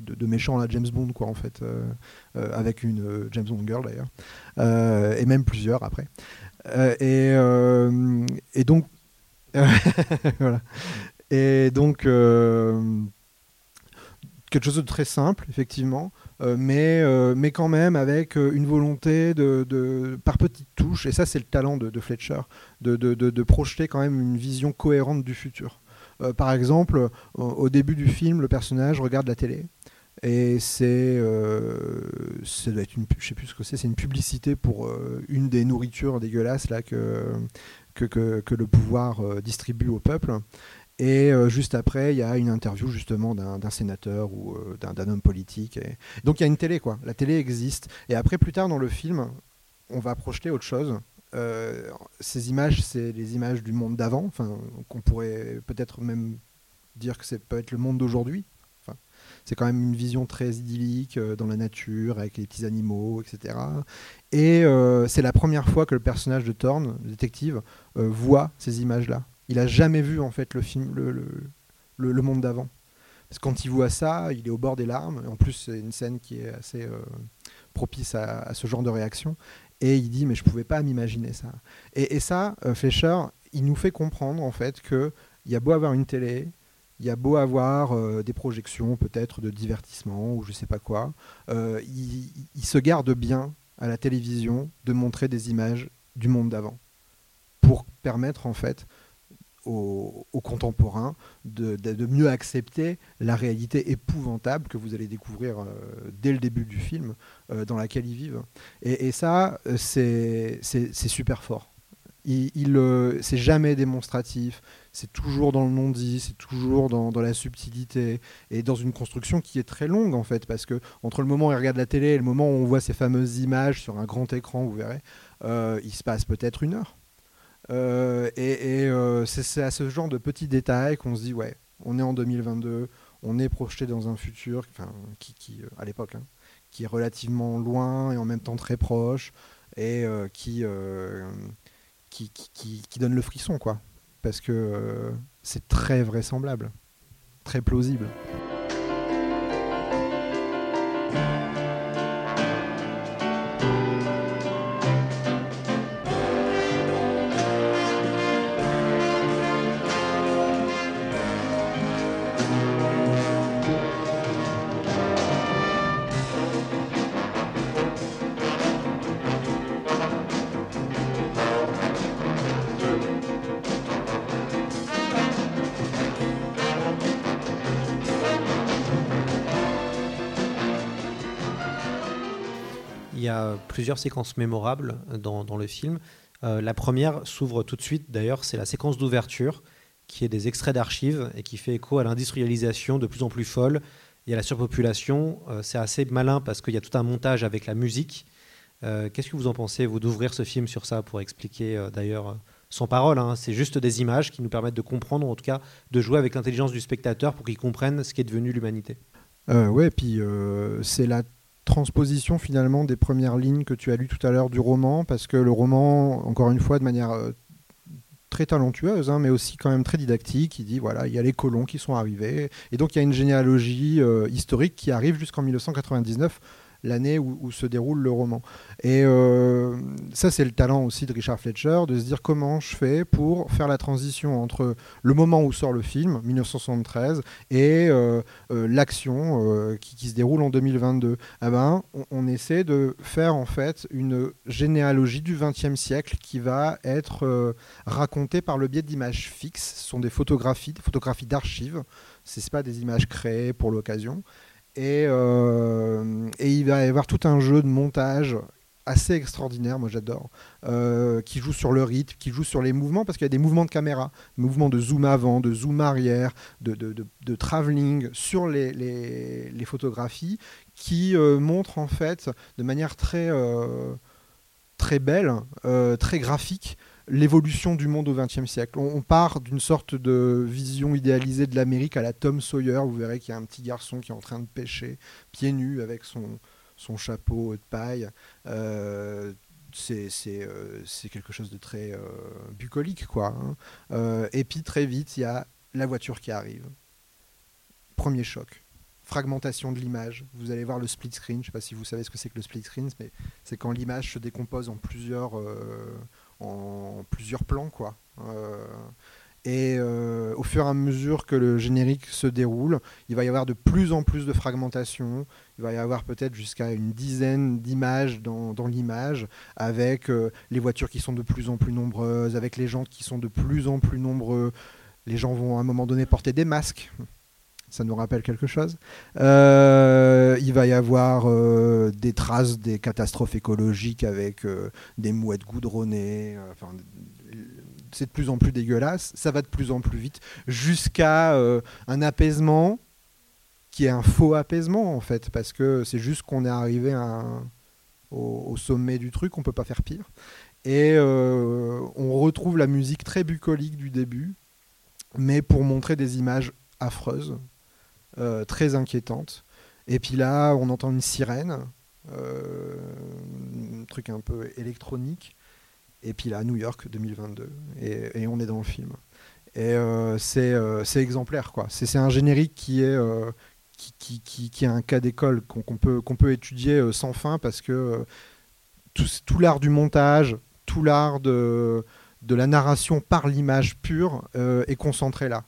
Speaker 4: de, méchant à la James Bond quoi en fait, avec une James Bond girl d'ailleurs, et même plusieurs après. Et, donc voilà. Et donc quelque chose de très simple, effectivement, euh, mais, euh, mais quand même avec euh, une volonté de, par petites touches, et ça c'est le talent de, Fletcher, de, de- projeter quand même une vision cohérente du futur. Par exemple, au, début du film, le personnage regarde la télé. Et c'est, ça doit être une, je sais plus ce que c'est, c'est une publicité pour une des nourritures dégueulasses là que que, que, le pouvoir distribue au peuple. Et euh, juste après, il y a une interview justement d'un sénateur ou euh, d'un homme politique. Donc il y a une télé, quoi. La télé existe. Et après, plus tard dans le film, on va projeter autre chose. Euh, ces images, c'est les images du monde d'avant, qu'on pourrait peut-être même dire que c'est peut être le monde d'aujourd'hui. C'est quand même une vision très idyllique dans la nature, avec les petits animaux, etc. Et c'est la première fois que le personnage de Thorne, le détective, voit ces images-là. Il a jamais vu en fait le film, le, le, le- monde d'avant. Parce que quand il voit ça, il est au bord des larmes. En plus, c'est une scène qui est assez euh, propice à, ce genre de réaction. Et il dit, mais je pouvais pas m'imaginer ça. Et, et ça, euh, Fleischer, il nous fait comprendre en fait que y a beau avoir une télé, il y a beau avoir euh, des projections peut-être de divertissement ou je sais pas quoi, euh, il, il se garde bien à la télévision de montrer des images du monde d'avant pour permettre en fait aux, aux contemporains de, de- mieux accepter la réalité épouvantable que vous allez découvrir euh, dès le début du film euh, dans laquelle ils vivent. Et, ça, euh, c'est super fort. Il, c'est jamais démonstratif, c'est toujours dans le non-dit, c'est toujours dans, dans la subtilité et dans une construction qui est très longue en fait, parce que entre le moment où il regarde la télé et le moment où on voit ces fameuses images sur un grand écran, vous verrez, il se passe peut-être une heure. Euh, et euh, c'est à ce genre de petits détails qu'on se dit ouais, on est en 2022, on est projeté dans un futur, qui, euh, à l'époque, hein, qui est relativement loin et en même temps très proche, et qui, qui, qui, donne le frisson, quoi. Parce que c'est très vraisemblable, très plausible.
Speaker 5: Plusieurs séquences mémorables dans, le film. Euh, la première s'ouvre tout de suite, d'ailleurs, c'est la séquence d'ouverture, qui est des extraits d'archives et qui fait écho à l'industrialisation de plus en plus folle et à la surpopulation. Euh, c'est assez malin parce qu'il y a tout un montage avec la musique. Euh, Qu'est-ce que vous en pensez, vous, d'ouvrir ce film sur ça pour expliquer, d'ailleurs, sans parole, hein, c'est juste des images qui nous permettent de comprendre, en tout cas de jouer avec l'intelligence du spectateur pour qu'il comprenne ce qui est devenu l'humanité?
Speaker 4: Euh, ouais, puis c'est la transposition finalement des premières lignes que tu as lues tout à l'heure du roman, parce que le roman, encore une fois, de manière euh, très talentueuse, hein, mais aussi quand même très didactique, il dit voilà, il y a les colons qui sont arrivés, et donc il y a une généalogie euh, historique qui arrive jusqu'en 1999 l'année où, se déroule le roman. Et euh, ça, c'est le talent aussi de Richard Fletcher, de se dire comment je fais pour faire la transition entre le moment où sort le film, 1973, et euh, euh, l'action qui, se déroule en 2022. Ah ben, on, essaie de faire en fait une généalogie du XXe siècle qui va être racontée par le biais d'images fixes. Ce sont des photographies, des photographies d'archives. Ce pas des images créées pour l'occasion. Et, euh, et il va y avoir tout un jeu de montage assez extraordinaire, moi j'adore, euh, qui joue sur le rythme, qui joue sur les mouvements, parce qu'il y a des mouvements de caméra, mouvements de zoom avant, de zoom arrière, de, de, travelling sur les, photographies, qui euh, montrent en fait de manière très, très belle, très graphique, l'évolution du monde au XXe siècle. On, part d'une sorte de vision idéalisée de l'Amérique à la Tom Sawyer. Vous verrez qu'il y a un petit garçon qui est en train de pêcher, pieds nus, avec son, chapeau de paille. Euh, euh, c'est quelque chose de très euh, bucolique, quoi. hein. Et puis très vite, il y a la voiture qui arrive. Premier choc. Fragmentation de l'image. Vous allez voir le split screen. Je ne sais pas si vous savez ce que c'est que le split screen, mais c'est quand l'image se décompose en plusieurs, en plusieurs plans, quoi. Euh, et euh, au fur et à mesure que le générique se déroule, il va y avoir de plus en plus de fragmentation. Il va y avoir peut-être jusqu'à une dizaine d'images dans, l'image, avec euh, les voitures qui sont de plus en plus nombreuses, avec les gens qui sont de plus en plus nombreux. Les gens vont à un moment donné porter des masques. Ça nous rappelle quelque chose. Euh, il va y avoir euh, des traces des catastrophes écologiques avec euh, des mouettes goudronnées. enfin, c'est de plus en plus dégueulasse. Ça va de plus en plus vite jusqu'à un apaisement qui est un faux apaisement en fait, parce que c'est juste qu'on est arrivé au, sommet du truc, on peut pas faire pire. Et on retrouve la musique très bucolique du début, mais pour montrer des images affreuses, euh, très inquiétantes. Et puis là, on entend une sirène, euh, un truc un peu électronique. Et puis là, New York 2022, et, on est dans le film. Et euh, c'est exemplaire, quoi. C'est un générique qui est qui, qui, un cas d'école qu'on peut, peut étudier sans fin parce que tout, tout l'art du montage, tout l'art de, de la narration par l'image pure est concentré là.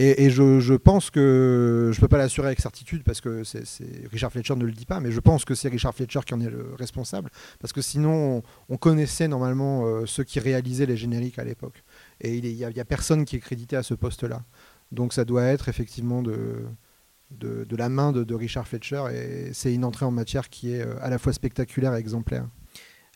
Speaker 4: Et, je, pense que, je ne peux pas l'assurer avec certitude parce que c'est Richard Fletcher ne le dit pas, mais je pense que c'est Richard Fletcher qui en est le responsable parce que sinon on, on connaissait normalement euh, ceux qui réalisaient les génériques à l'époque. Et il n'y a, personne qui est crédité à ce poste-là. Donc ça doit être effectivement de, la main de, Richard Fletcher et c'est une entrée en matière qui est euh, à la fois spectaculaire et exemplaire.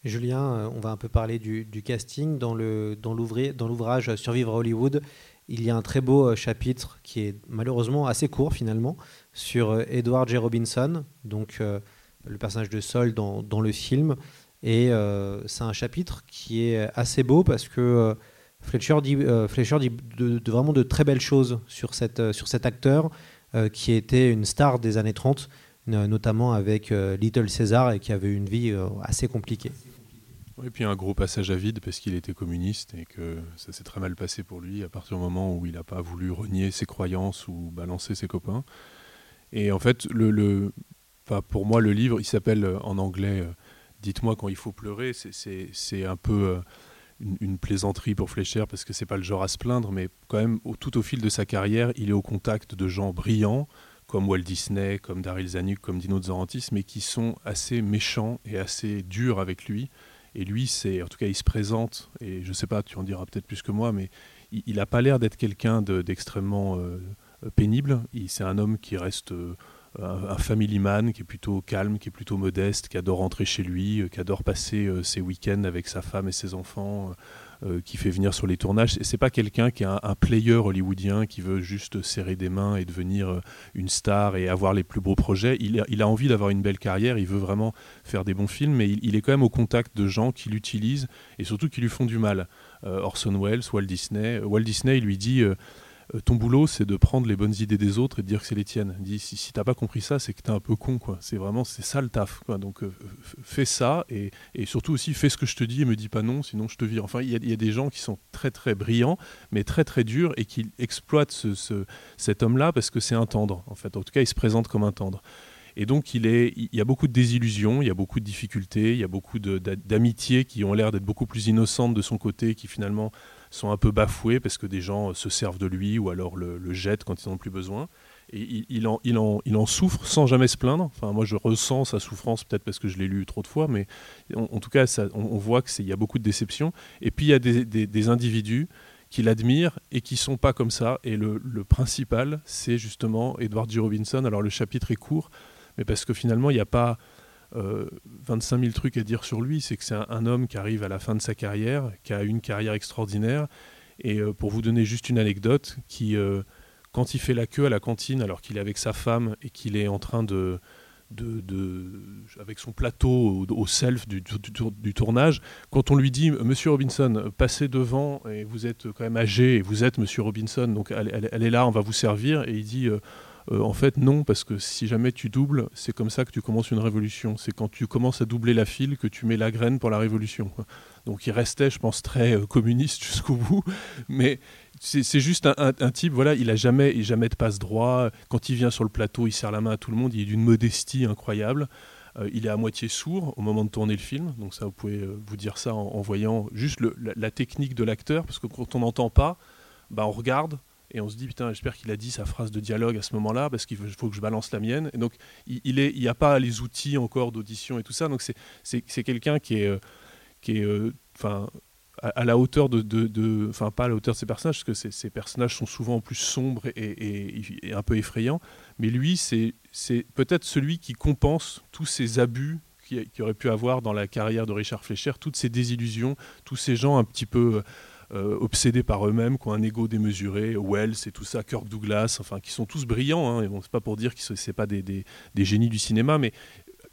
Speaker 5: Julien, euh, on va un peu parler du, casting. Dans l'ouvrage Survivre à Hollywood, il y a un très beau euh, chapitre qui est malheureusement assez court finalement sur euh, Edward J. Robinson, donc euh, le personnage de Sol dans, le film. Et c'est un chapitre qui est assez beau parce que Fletcher dit, de, vraiment de très belles choses sur, sur cet acteur qui était une star des années 30, euh, notamment avec Little Caesar et qui avait une vie assez compliquée.
Speaker 8: Et puis un gros passage à vide parce qu'il était communiste et que ça s'est très mal passé pour lui à partir du moment où il n'a pas voulu renier ses croyances ou balancer ses copains. Et en fait, pour moi, le livre, il s'appelle en anglais euh, Dites-moi quand il faut pleurer. C'est- un peu euh, une, plaisanterie pour Fleischer parce que c'est pas le genre à se plaindre, mais quand même, tout au fil de sa carrière, il est au contact de gens brillants comme Walt Disney, comme Daryl Zanuck, comme Dino De Laurentiis, mais qui sont assez méchants et assez durs avec lui. Et lui, c'est, en tout cas, il se présente, et je sais pas, tu en diras peut-être plus que moi, mais il- n'a pas l'air d'être quelqu'un de- d'extrêmement euh, pénible. C'est un homme qui reste euh, un, family man qui est plutôt calme, qui est plutôt modeste, qui adore rentrer chez lui, qui adore passer ses week-ends avec sa femme et ses enfants. Qui fait venir sur les tournages. C'est pas quelqu'un qui est un, player hollywoodien qui veut juste serrer des mains et devenir une star et avoir les plus beaux projets. Il a, envie d'avoir une belle carrière, il veut vraiment faire des bons films, mais il, est quand même au contact de gens qui l'utilisent et surtout qui lui font du mal. Orson Welles, Walt Disney. Walt Disney, lui dit euh, ton boulot, c'est de prendre les bonnes idées des autres et de dire que c'est les tiennes. Dit, si, si t'as pas compris ça, c'est que t'es un peu con, quoi. C'est vraiment, c'est ça le taf. Donc, euh, fais ça et, surtout aussi, fais ce que je te dis et me dis pas non, sinon je te vire. Enfin, il y, a des gens qui sont très très brillants, mais très très durs et qui exploitent ce, cet homme-là parce que c'est un tendre, en fait. En tout cas, il se présente comme un tendre. Et donc, il, il y a beaucoup de désillusions, il y a beaucoup de difficultés, il y a beaucoup d'amitiés qui ont l'air d'être beaucoup plus innocentes de son côté, qui finalement sont un peu bafoués parce que des gens se servent de lui ou alors le, jettent quand ils n'en ont plus besoin. Et il, en, il, en, il, en, souffre sans jamais se plaindre. Enfin, moi, je ressens sa souffrance, peut-être parce que je l'ai lu trop de fois, mais en, tout cas, ça, on, voit qu'il y a beaucoup de déceptions. Et puis, il y a des, des, individus qui l'admirent et qui sont pas comme ça. Et le, le principal, c'est justement Edward G. Robinson. Alors, le chapitre est court, mais parce que finalement, il n'y a pas 25 euh, 000 trucs à dire sur lui. C'est que c'est un, homme qui arrive à la fin de sa carrière, qui a une carrière extraordinaire. Et euh, pour vous donner juste une anecdote, qui, euh, quand il fait la queue à la cantine, alors qu'il est avec sa femme et qu'il est en train de, de, avec son plateau au, self du, tournage, quand on lui dit Monsieur Robinson, passez devant et vous êtes quand même âgé et vous êtes Monsieur Robinson, donc elle est là, on va vous servir, et il dit euh, en fait, non, parce que si jamais tu doubles, c'est comme ça que tu commences une révolution. C'est quand tu commences à doubler la file que tu mets la graine pour la révolution. Donc il restait, je pense, très euh, communiste jusqu'au bout. Mais c'est juste un, type, voilà, il a jamais, jamais de passe droit. Quand il vient sur le plateau, il serre la main à tout le monde. Il est d'une modestie incroyable. Euh, il est à moitié sourd au moment de tourner le film. Donc ça, vous pouvez vous dire ça en, voyant juste la, technique de l'acteur, parce que quand on n'entend pas, bah, on regarde et on se dit putain j'espère qu'il a dit sa phrase de dialogue à ce moment-là parce qu'il faut que je balance la mienne. Et donc il, n'y a pas les outils encore d'audition et tout ça. Donc c'est quelqu'un qui est euh, euh, à, la hauteur de enfin pas à la hauteur de ses personnages parce que ces, personnages sont souvent plus sombres et, un peu effrayants. Mais lui c'est c'est peut-être celui qui compense tous ces abus qu'il qui aurait pu avoir dans la carrière de Richard Fleischer toutes ces désillusions tous ces gens un petit peu euh, obsédés par eux-mêmes, qui ont un ego démesuré, Wells et tout ça, Kirk Douglas, enfin, qui sont tous brillants. Hein, et c'est pas pour dire que c'est pas des, des, génies du cinéma, mais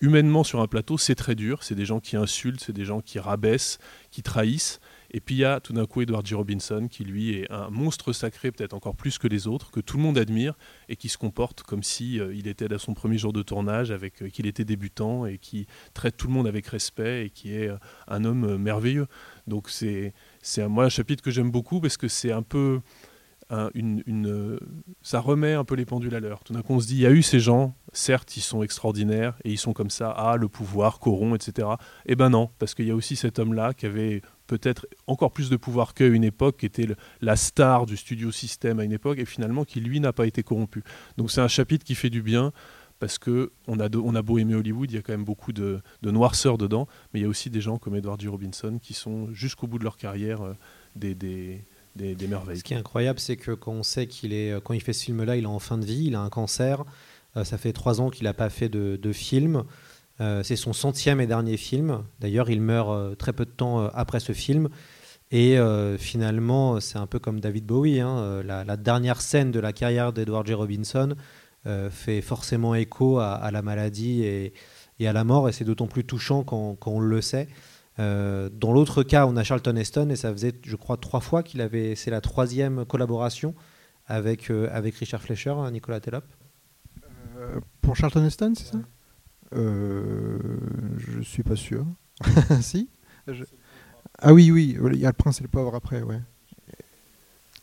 Speaker 8: humainement sur un plateau, c'est très dur. C'est des gens qui insultent, c'est des gens qui rabaissent, qui trahissent. Et puis il y a tout d'un coup Edward G. Robinson, qui lui est un monstre sacré, peut-être encore plus que les autres, que tout le monde admire et qui se comporte comme si euh, il était à son premier jour de tournage, avec euh, qu'il était débutant et qui traite tout le monde avec respect et qui est un homme merveilleux. Donc c'est c'est moi un chapitre que j'aime beaucoup parce que c'est un peu une, ça remet un peu les pendules à l'heure. Tout d'un coup, on se dit, il y a eu ces gens, certes, ils sont extraordinaires et ils sont comme ça, ah, le pouvoir corrompt, etc. Eh ben non, parce qu'il y a aussi cet homme-là qui avait peut-être encore plus de pouvoir qu'à une époque, qui était la star du studio système à une époque, et finalement qui, lui, n'a pas été corrompu. Donc c'est un chapitre qui fait du bien parce que on a, beau aimer Hollywood, il y a quand même beaucoup de, noirceur dedans, mais il y a aussi des gens comme Edward G. Robinson qui sont jusqu'au bout de leur carrière euh, des, merveilles.
Speaker 5: Ce qui est incroyable, c'est que quand on sait qu'il est, euh, quand il fait ce film-là, il est en fin de vie, il a un cancer, euh, ça fait trois ans qu'il n'a pas fait de, de film. c'est son centième et dernier film. D'ailleurs, il meurt très peu de temps après ce film. Et finalement, c'est un peu comme David Bowie. Hein, la, la, dernière scène de la carrière d'Edward J. Robinson, fait forcément écho à, la maladie et, à la mort, et c'est d'autant plus touchant quand, on le sait. Euh, dans l'autre cas, on a Charlton Heston, et ça faisait, je crois, trois fois qu'il avait. C'est la troisième collaboration avec, euh, avec Richard Fleischer, hein, Nicolas Tellop.
Speaker 4: pour Charlton Heston, c'est ça? Je suis pas sûr. si? Ah oui, oui, il y a le prince et le pauvre après, ouais.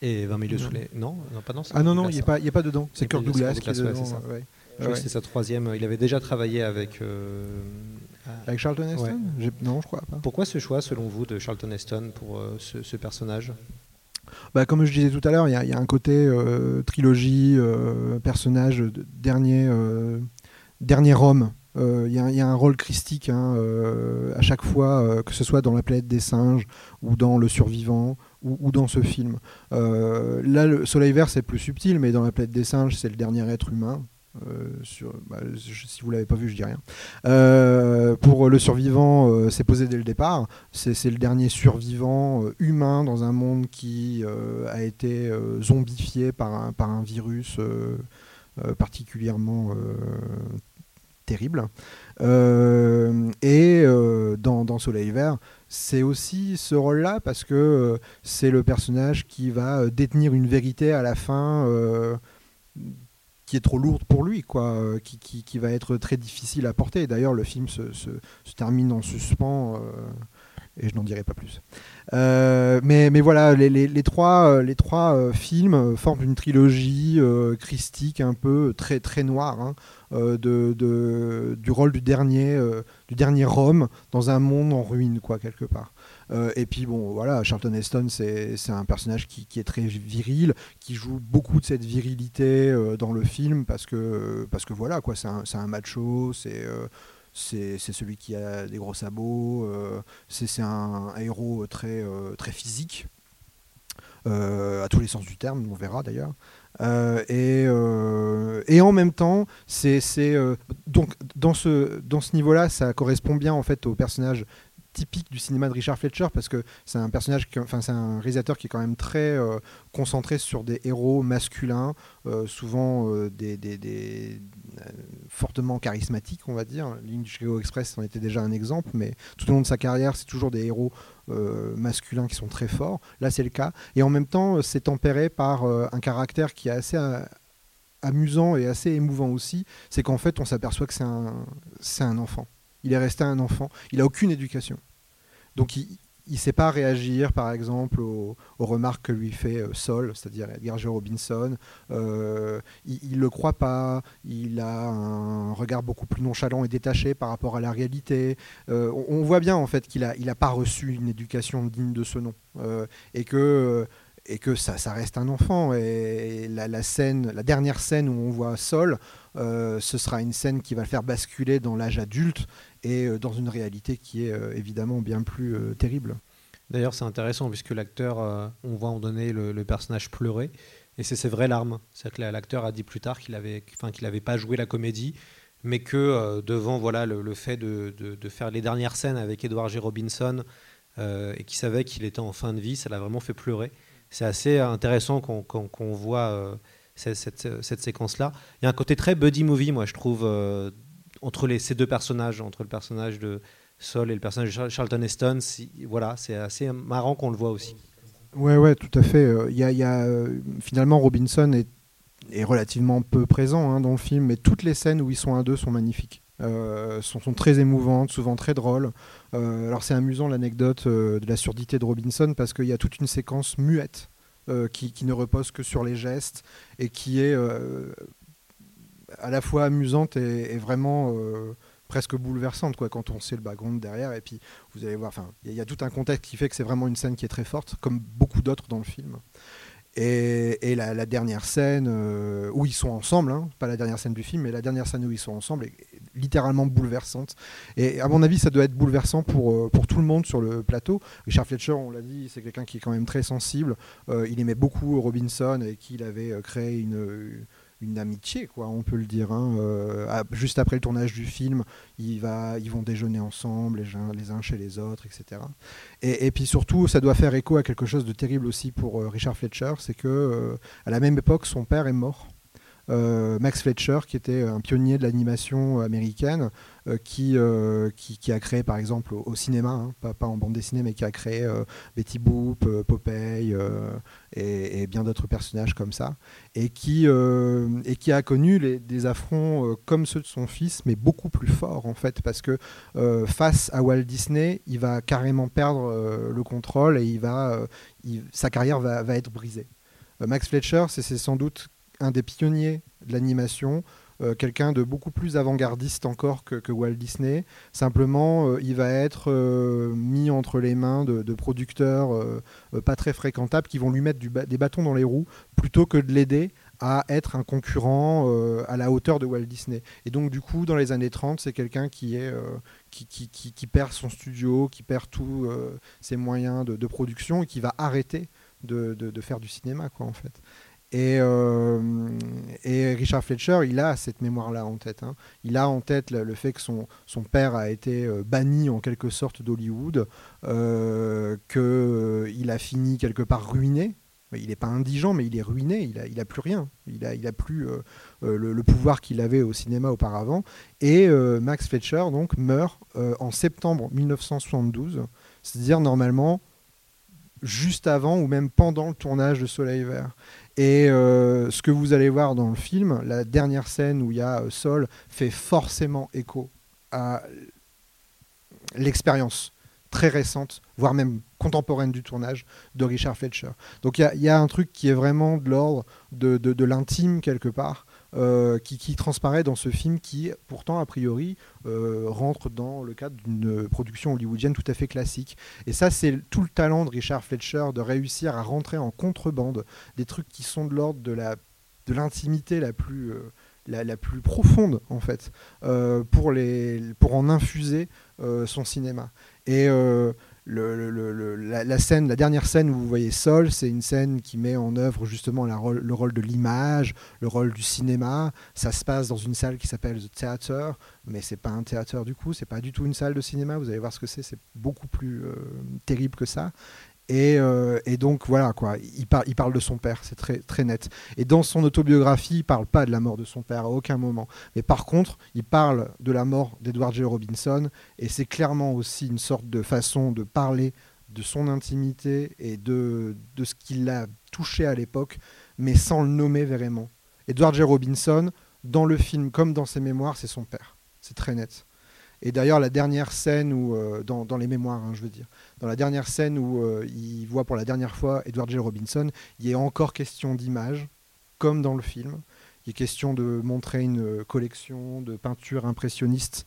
Speaker 5: Et 20 milieux sous les. Non, non pas dans
Speaker 4: Ah non, non, il n'y a, pas dedans. C'est Kirk Douglas, qui est dedans.
Speaker 5: Je c'est sa troisième. Il avait déjà travaillé avec. Euh,
Speaker 4: avec Charlton Heston Non, je crois pas.
Speaker 5: Pourquoi ce choix, selon vous, de Charlton Heston pour euh, ce, personnage?
Speaker 4: Bah, comme je disais tout à l'heure, il y, a un côté euh, trilogie, personnage, dernier, dernier homme. Il y, a un rôle christique hein, à chaque fois, que ce soit dans La planète des singes ou dans Le survivant ou, dans ce film. Euh, là, le Soleil Vert, c'est plus subtil, mais dans La planète des singes, c'est le dernier être humain. sur, bah, si vous l'avez pas vu, je dis rien. pour le survivant, c'est posé dès le départ. C'est le dernier survivant humain dans un monde qui a été zombifié par un virus particulièrement terrible. Et dans, dans, Soleil Vert, c'est aussi ce rôle-là parce que euh, c'est le personnage qui va euh, détenir une vérité à la fin euh, qui est trop lourde pour lui, quoi, qui, va être très difficile à porter. D'ailleurs, le film se, termine en suspens et je n'en dirai pas plus. mais, mais voilà, les, trois, les trois films forment une trilogie christique un peu très, très noire. Hein. Euh, de, du rôle du dernier, euh, du dernier Rome dans un monde en ruine, quoi, quelque part. Euh, et puis bon, voilà, Charlton Heston, c'est un personnage qui, est très viril, qui joue beaucoup de cette virilité dans le film parce que, parce que voilà, quoi, c'est un, un, macho, c'est c'est celui qui a des gros sabots, c'est un, héros très, très physique, à tous les sens du terme, on verra d'ailleurs. Euh, et, euh, en même temps, c'est euh, donc dans ce, dans ce niveau-là, ça correspond bien en fait au personnage typique du cinéma de Richard Fletcher parce que c'est un personnage, enfin c'est un réalisateur qui est quand même très concentré sur des héros masculins, souvent des, des, fortement charismatiques, on va dire. Du Chicago Express en était déjà un exemple, mais tout au long de sa carrière, c'est toujours des héros euh, masculins qui sont très forts. Là, c'est le cas. Et en même temps, c'est tempéré par euh, un caractère qui est assez euh, amusant et assez émouvant aussi. C'est qu'en fait, on s'aperçoit que c'est un, un enfant. Il est resté un enfant. Il n'a aucune éducation. Donc, il, ne sait pas réagir, par exemple, aux, remarques que lui fait euh, Sol, c'est-à-dire Edgar. Robinson. Euh, il ne le croit pas, il a un regard beaucoup plus nonchalant et détaché par rapport à la réalité. Euh, on, voit bien, en fait, qu'il n'a pas reçu une éducation digne de ce nom. et que ça, reste un enfant. Et la dernière scène où on voit Sol, ce sera une scène qui va le faire basculer dans l'âge adulte et euh, dans une réalité qui est euh, évidemment bien plus euh, terrible.
Speaker 5: D'ailleurs, c'est intéressant puisque l'acteur, on voit en donner le, personnage pleurer, et c'est ses vraies larmes. C'est-à-dire que l'acteur a dit plus tard qu'il n'avait pas joué la comédie, mais que devant voilà le, fait de, de, faire les dernières scènes avec Edward G. Robinson et qu'il savait qu'il était en fin de vie, ça l'a vraiment fait pleurer. C'est assez intéressant qu'on voit cette, cette, cette séquence-là. Il y a un côté très buddy movie, moi je trouve, entre les, ces deux personnages, entre le personnage de Sol et le personnage de Charlton Heston, voilà, c'est assez marrant qu'on le voit aussi.
Speaker 4: Ouais, ouais, tout à fait. Il y a, euh, finalement Robinson est, est, relativement peu présent hein, dans le film, mais toutes les scènes où ils sont à deux sont magnifiques. Euh, sont, sont, très émouvantes, souvent très drôles. Euh, alors c'est amusant l'anecdote de la surdité de Robinson parce qu'il y a toute une séquence muette qui, qui, ne repose que sur les gestes et qui est à la fois amusante et, vraiment euh, presque bouleversante quoi, quand on sait le background derrière. Et puis vous allez voir, il y, a tout un contexte qui fait que c'est vraiment une scène qui est très forte, comme beaucoup d'autres dans le film. Et, la, dernière scène euh, où ils sont ensemble, hein, pas la dernière scène du film, mais la dernière scène où ils sont ensemble est littéralement bouleversante. Et à mon avis, ça doit être bouleversant pour, euh, pour tout le monde sur le plateau. Richard Fletcher, on l'a dit, c'est quelqu'un qui est quand même très sensible. il aimait beaucoup Robinson et qu'il avait créé une amitié, quoi, on peut le dire. Hein. Euh, juste après le tournage du film, ils vont déjeuner ensemble, les uns, chez les autres, etc. Et, puis surtout, ça doit faire écho à quelque chose de terrible aussi pour euh, Richard Fletcher, c'est que euh, à la même époque, son père est mort. Euh, Max Fletcher, qui était un pionnier de l'animation américaine, euh, euh, qui, qui, a créé par exemple au, cinéma, hein, pas, en bande dessinée, mais qui a créé Betty Boop, Popeye et, bien d'autres personnages comme ça, et qui, et qui a connu des affronts comme ceux de son fils, mais beaucoup plus forts en fait, parce que face à Walt Disney, il va carrément perdre le contrôle et il va, sa carrière va, va être brisée. Max Fletcher, c'est sans doute un des pionniers de l'animation, euh, quelqu'un de beaucoup plus avant-gardiste encore que, Walt Disney. Simplement, euh, il va être euh, mis entre les mains de, producteurs pas très fréquentables qui vont lui mettre des bâtons dans les roues plutôt que de l'aider à être un concurrent à la hauteur de Walt Disney. Et donc, du coup, dans les années 30, c'est quelqu'un qui, perd son studio, qui perd tous ses moyens de, production et qui va arrêter de, de, faire du cinéma, quoi, en fait. Et, euh, et, Richard Fletcher, il a cette mémoire-là en tête. Hein. Il a en tête le, fait que son, père a été euh, banni en quelque sorte d'Hollywood, euh, qu'il a fini quelque part ruiné. Il n'est pas indigent, mais il est ruiné, il n'a plus rien. Il n'a a plus le, le, pouvoir qu'il avait au cinéma auparavant. Et Max Fletcher donc, meurt en septembre 1972, c'est-à-dire normalement juste avant ou même pendant le tournage de Soleil Vert. Et euh, ce que vous allez voir dans le film, la dernière scène où il y a euh, Sol, fait forcément écho à l'expérience très récente, voire même contemporaine du tournage de Richard Fletcher. Donc il y, a un truc qui est vraiment de l'ordre de l'intime quelque part, euh, qui, transparaît dans ce film qui, pourtant, a priori, euh, rentre dans le cadre d'une production hollywoodienne tout à fait classique. Et ça, c'est tout le talent de Richard Fletcher de réussir à rentrer en contrebande des trucs qui sont de l'ordre de la de l'intimité la plus euh, la, plus profonde en fait pour les pour en infuser son cinéma et la, scène, la dernière scène où vous voyez Sol, c'est une scène qui met en œuvre justement le rôle de l'image, le rôle du cinéma. Ça se passe dans une salle qui s'appelle The Theater, mais c'est pas un théâtre du coup, c'est pas du tout une salle de cinéma. Vous allez voir ce que c'est, c'est beaucoup plus euh, terrible que ça. Euh, et, donc voilà quoi, il, parle de son père, c'est très, très net. Et dans son autobiographie, il parle pas de la mort de son père à aucun moment. Mais par contre, il parle de la mort d'Edward J. Robinson, et c'est clairement aussi une sorte de façon de parler de son intimité et de, de ce qu'il a touché à l'époque, mais sans le nommer vraiment. Edward J. Robinson, dans le film comme dans ses mémoires, c'est son père. C'est très net. Et d'ailleurs, la dernière scène où, euh, dans, dans, les mémoires, hein, je veux dire, dans la dernière scène où euh, il voit pour la dernière fois Edward J. Robinson, il est encore question d'image, comme dans le film. Il est question de montrer une collection de peintures impressionnistes.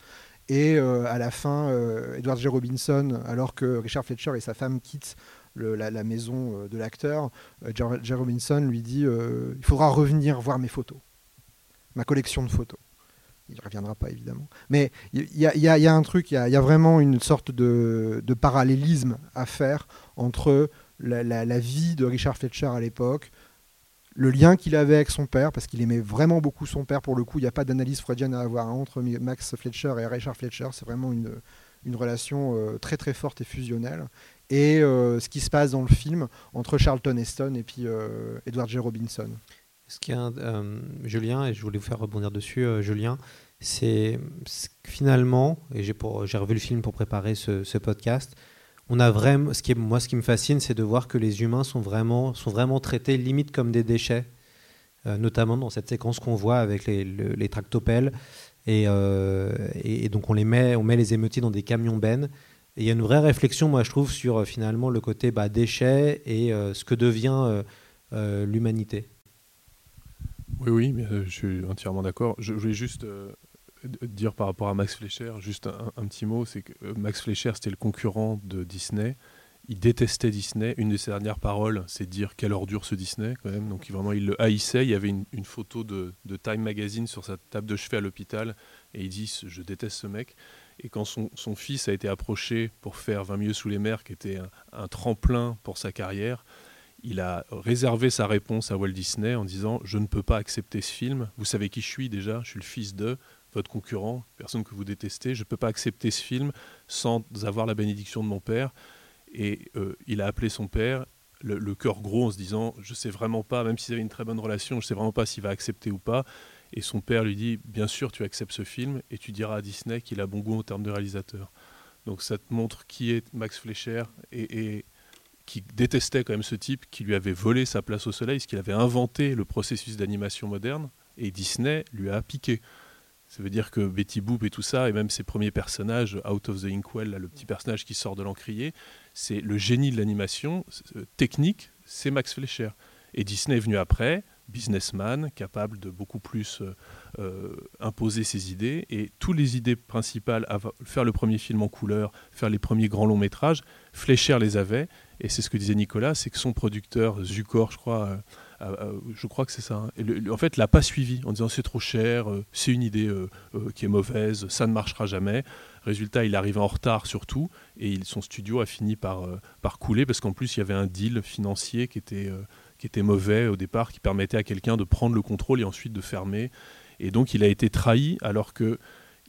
Speaker 4: Et euh, à la fin, Edward J. Robinson, alors que Richard Fletcher et sa femme quittent la, maison de l'acteur, J. Robinson lui dit Il faudra revenir voir mes photos, ma collection de photos il ne reviendra pas évidemment. Mais il y, a un truc, il y, a vraiment une sorte de, parallélisme à faire entre la, vie de Richard Fletcher à l'époque, le lien qu'il avait avec son père, parce qu'il aimait vraiment beaucoup son père, pour le coup, il n'y a pas d'analyse freudienne à avoir entre Max Fletcher et Richard Fletcher, c'est vraiment une, relation euh, très très forte et fusionnelle. Et euh, ce qui se passe dans le film entre Charlton Heston et puis euh, Edward J. Robinson.
Speaker 5: Ce qui est euh, Julien, et je voulais vous faire rebondir dessus, euh, Julien, c'est finalement, et j'ai revu le film pour préparer ce, podcast, on a vraiment, ce qui moi, ce qui me fascine, c'est de voir que les humains sont vraiment, sont vraiment traités limite comme des déchets, euh, notamment dans cette séquence qu'on voit avec les, les tractopelles. Et, et, donc on les met, on met les émeutiers dans des camions bennes. Il y a une vraie réflexion, moi je trouve, sur finalement le côté bah, déchets et ce que devient l'humanité.
Speaker 8: Oui, oui, mais euh, je suis entièrement d'accord. Je, voulais juste euh, dire par rapport à Max Fleischer, juste un, petit mot, c'est que euh, Max Fleischer, c'était le concurrent de Disney. Il détestait Disney. Une de ses dernières paroles, c'est de dire quelle ordure ce Disney, quand même. Donc vraiment, il le haïssait. Il y avait une, photo de, Time Magazine sur sa table de chevet à l'hôpital, et il dit Je déteste ce mec. Et quand son, fils a été approché pour faire 20 mieux sous les mers, qui était un tremplin pour sa carrière, il a réservé sa réponse à Walt Disney en disant Je ne peux pas accepter ce film. Vous savez qui je suis déjà Je suis le fils de votre concurrent, personne que vous détestez. Je ne peux pas accepter ce film sans avoir la bénédiction de mon père. Et euh, il a appelé son père, le, cœur gros, en se disant Je ne sais vraiment pas, même s'ils avaient une très bonne relation, je ne sais vraiment pas s'il va accepter ou pas. Et son père lui dit Bien sûr, tu acceptes ce film et tu diras à Disney qu'il a bon goût en termes de réalisateur. Donc ça te montre qui est Max Fleischer et qui détestait quand même ce type, qui lui avait volé sa place au soleil, parce qu'il avait inventé le processus d'animation moderne, et Disney lui a piqué. Ça veut dire que Betty Boop et tout ça, et même ses premiers personnages, Out of the Inkwell, le petit personnage qui sort de l'encrier, c'est le génie de l'animation euh, technique, c'est Max Fleischer. Et Disney est venu après, businessman, capable de beaucoup plus euh, euh, imposer ses idées. Et toutes les idées principales, faire le premier film en couleur, faire les premiers grands longs métrages, Fleischer les avait. Et c'est ce que disait Nicolas, c'est que son producteur, Zucor, je crois, euh, je crois que c'est ça, hein, en fait, l'a pas suivi en disant c'est trop cher, c'est une idée qui est mauvaise, ça ne marchera jamais. Résultat, il arrive en retard surtout, et son studio a fini par, par couler parce qu'en plus, il y avait un deal financier qui était qui était mauvais au départ, qui permettait à quelqu'un de prendre le contrôle et ensuite de fermer. Et donc il a été trahi alors que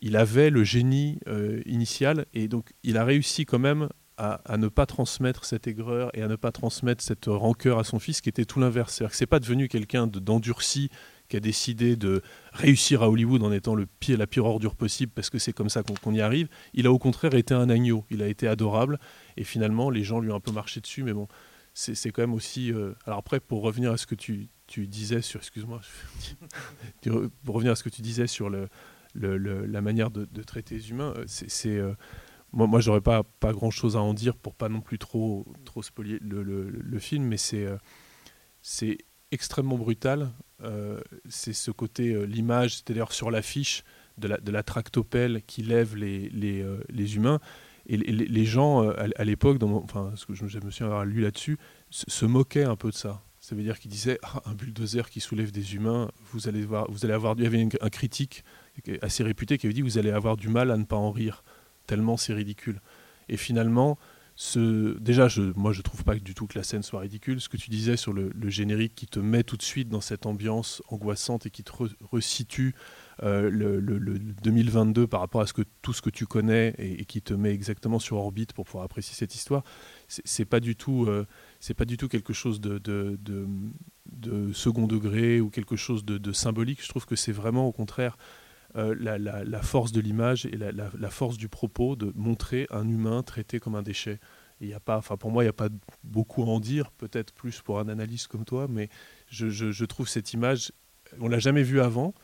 Speaker 8: il avait le génie euh, initial et donc il a réussi quand même à, ne pas transmettre cette aigreur et à ne pas transmettre cette rancœur à son fils, qui était tout l'inverse. C'est-à-dire pas devenu quelqu'un d'endurci qui a décidé de réussir à Hollywood en étant le pire, la pire ordure possible parce que c'est comme ça qu'on qu y arrive. Il a au contraire été un agneau. Il a été adorable et finalement les gens lui ont un peu marché dessus, mais bon, c'est quand même aussi. Euh... Alors après, pour revenir à ce que tu, disais sur, excuse-moi, revenir à ce que tu disais sur la manière de, traiter les humains, c'est euh, moi, moi j'aurais pas, pas grand chose à en dire pour pas non plus trop, trop spolier le, le, film, mais c'est euh, extrêmement brutal. Euh, c'est ce côté, euh, l'image, d'ailleurs sur l'affiche de la, de la tractopelle qui lève les, les, les humains. Et les, les gens, à, à l'époque, enfin, ce que je, me suis lu là-dessus, se, se, moquaient un peu de ça. Ça veut dire qu'ils disaient ah, un bulldozer qui soulève des humains, vous allez voir, vous allez avoir. Il y avait un critique assez réputé qui avait dit vous allez avoir du mal à ne pas en rire tellement c'est ridicule. Et finalement, ce, déjà, moi, je trouve pas du tout que la scène soit ridicule. Ce que tu disais sur le, générique qui te met tout de suite dans cette ambiance angoissante et qui te re, resitue euh, le, le, le, 2022 par rapport à ce que, tout ce que tu connais et, qui te met exactement sur orbite pour pouvoir apprécier cette histoire, c'est pas du tout, euh, c'est pas du tout quelque chose de, de, second degré ou quelque chose de, symbolique. Je trouve que c'est vraiment au contraire euh, la, la, force de l'image et la, la, force du propos de montrer un humain traité comme un déchet. Il y a pas, enfin pour moi, il n'y a pas beaucoup à en dire, peut-être plus pour un analyste comme toi, mais je, je, trouve cette image, on l'a jamais vue avant,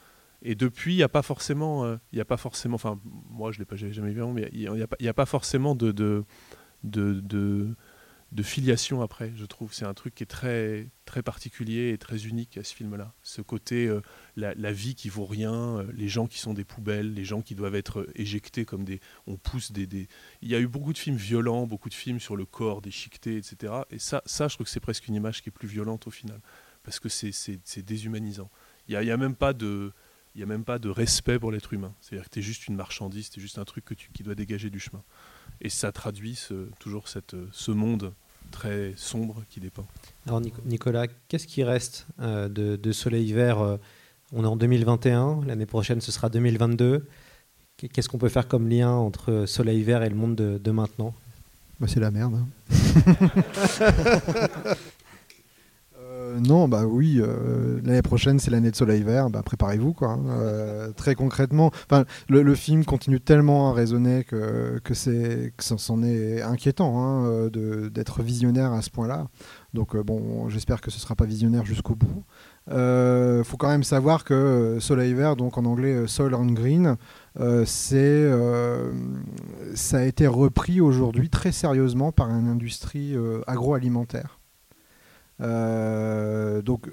Speaker 8: et depuis, il n'y a pas forcément, il euh, n'y a pas forcément, enfin moi je l'ai pas jamais vu avant, mais il n'y a, a, a, pas forcément de, de de filiation après, je trouve. C'est un truc qui est très, très particulier et très unique à ce film-là. Ce côté, euh, la, vie qui vaut rien, euh, les gens qui sont des poubelles, les gens qui doivent être éjectés comme des... On pousse des. Il y a eu beaucoup de films violents, beaucoup de films sur le corps déchiqueté, etc. Et ça, ça je trouve que c'est presque une image qui est plus violente au final, parce que c'est déshumanisant. Il n'y a, a, même pas de... A même pas de respect pour l'être humain. C'est-à-dire que tu es juste une marchandise, tu juste un truc que tu, qui doit dégager du chemin et ça traduit ce, toujours cette, ce monde très sombre qui dépeint.
Speaker 5: Alors Nicolas, qu'est-ce qui reste euh, de, de, Soleil Vert euh, On est en 2021, l'année prochaine ce sera 2022. Qu'est-ce qu'on peut faire comme lien entre Soleil Vert et le monde de, de maintenant?
Speaker 4: Bah, C'est la merde. Hein. Euh, non, bah oui, euh, l'année prochaine c'est l'année de Soleil Vert, bah, préparez-vous quoi. Hein, euh, très concrètement, le, film continue tellement à raisonner que, que c'est c'en est inquiétant hein, d'être visionnaire à ce point-là. Donc bon, j'espère que ce sera pas visionnaire jusqu'au bout. Il faut quand même savoir que Soleil Vert, donc en anglais Soil on Green, ça a été repris aujourd'hui très sérieusement par une industrie agroalimentaire. Euh, donc,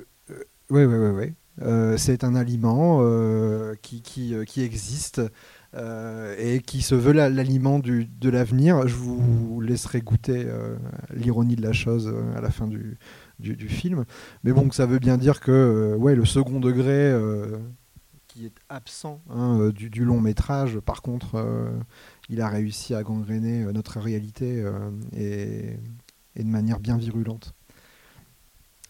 Speaker 4: oui, oui, oui, oui. Euh, c'est un aliment euh, qui, qui, qui, existe euh, et qui se veut l'aliment de l'avenir. Je vous laisserai goûter l'ironie de la chose à la fin du, du, du, film. Mais bon, ça veut bien dire que ouais, le second degré qui est absent hein, du, du, long métrage, par contre, il a réussi à gangréner notre réalité et, et de manière bien virulente.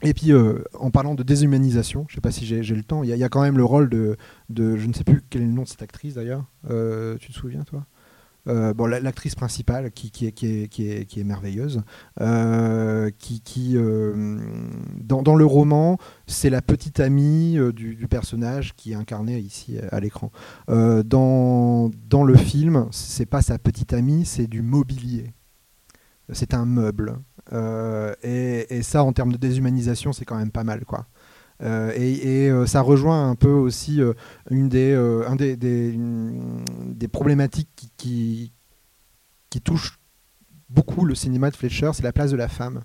Speaker 4: Et puis, euh, en parlant de déshumanisation, je ne sais pas si j'ai le temps, il y, a quand même le rôle de, Je ne sais plus quel est le nom de cette actrice d'ailleurs. Euh, tu te souviens, toi? Euh, bon, l'actrice principale qui, est, qui, est, qui, est, qui est merveilleuse, qui, qui dans, dans, le roman, c'est la petite amie du, du, personnage qui est incarné ici à l'écran. dans, dans le film, c'est pas sa petite amie, c'est du mobilier. C'est un meuble. Euh, et, ça, en termes de déshumanisation, c'est quand même pas mal, quoi. Euh, et, euh, ça rejoint un peu aussi une, des problématiques qui, qui, qui touchent beaucoup le cinéma de Fletcher, c'est la place de la femme.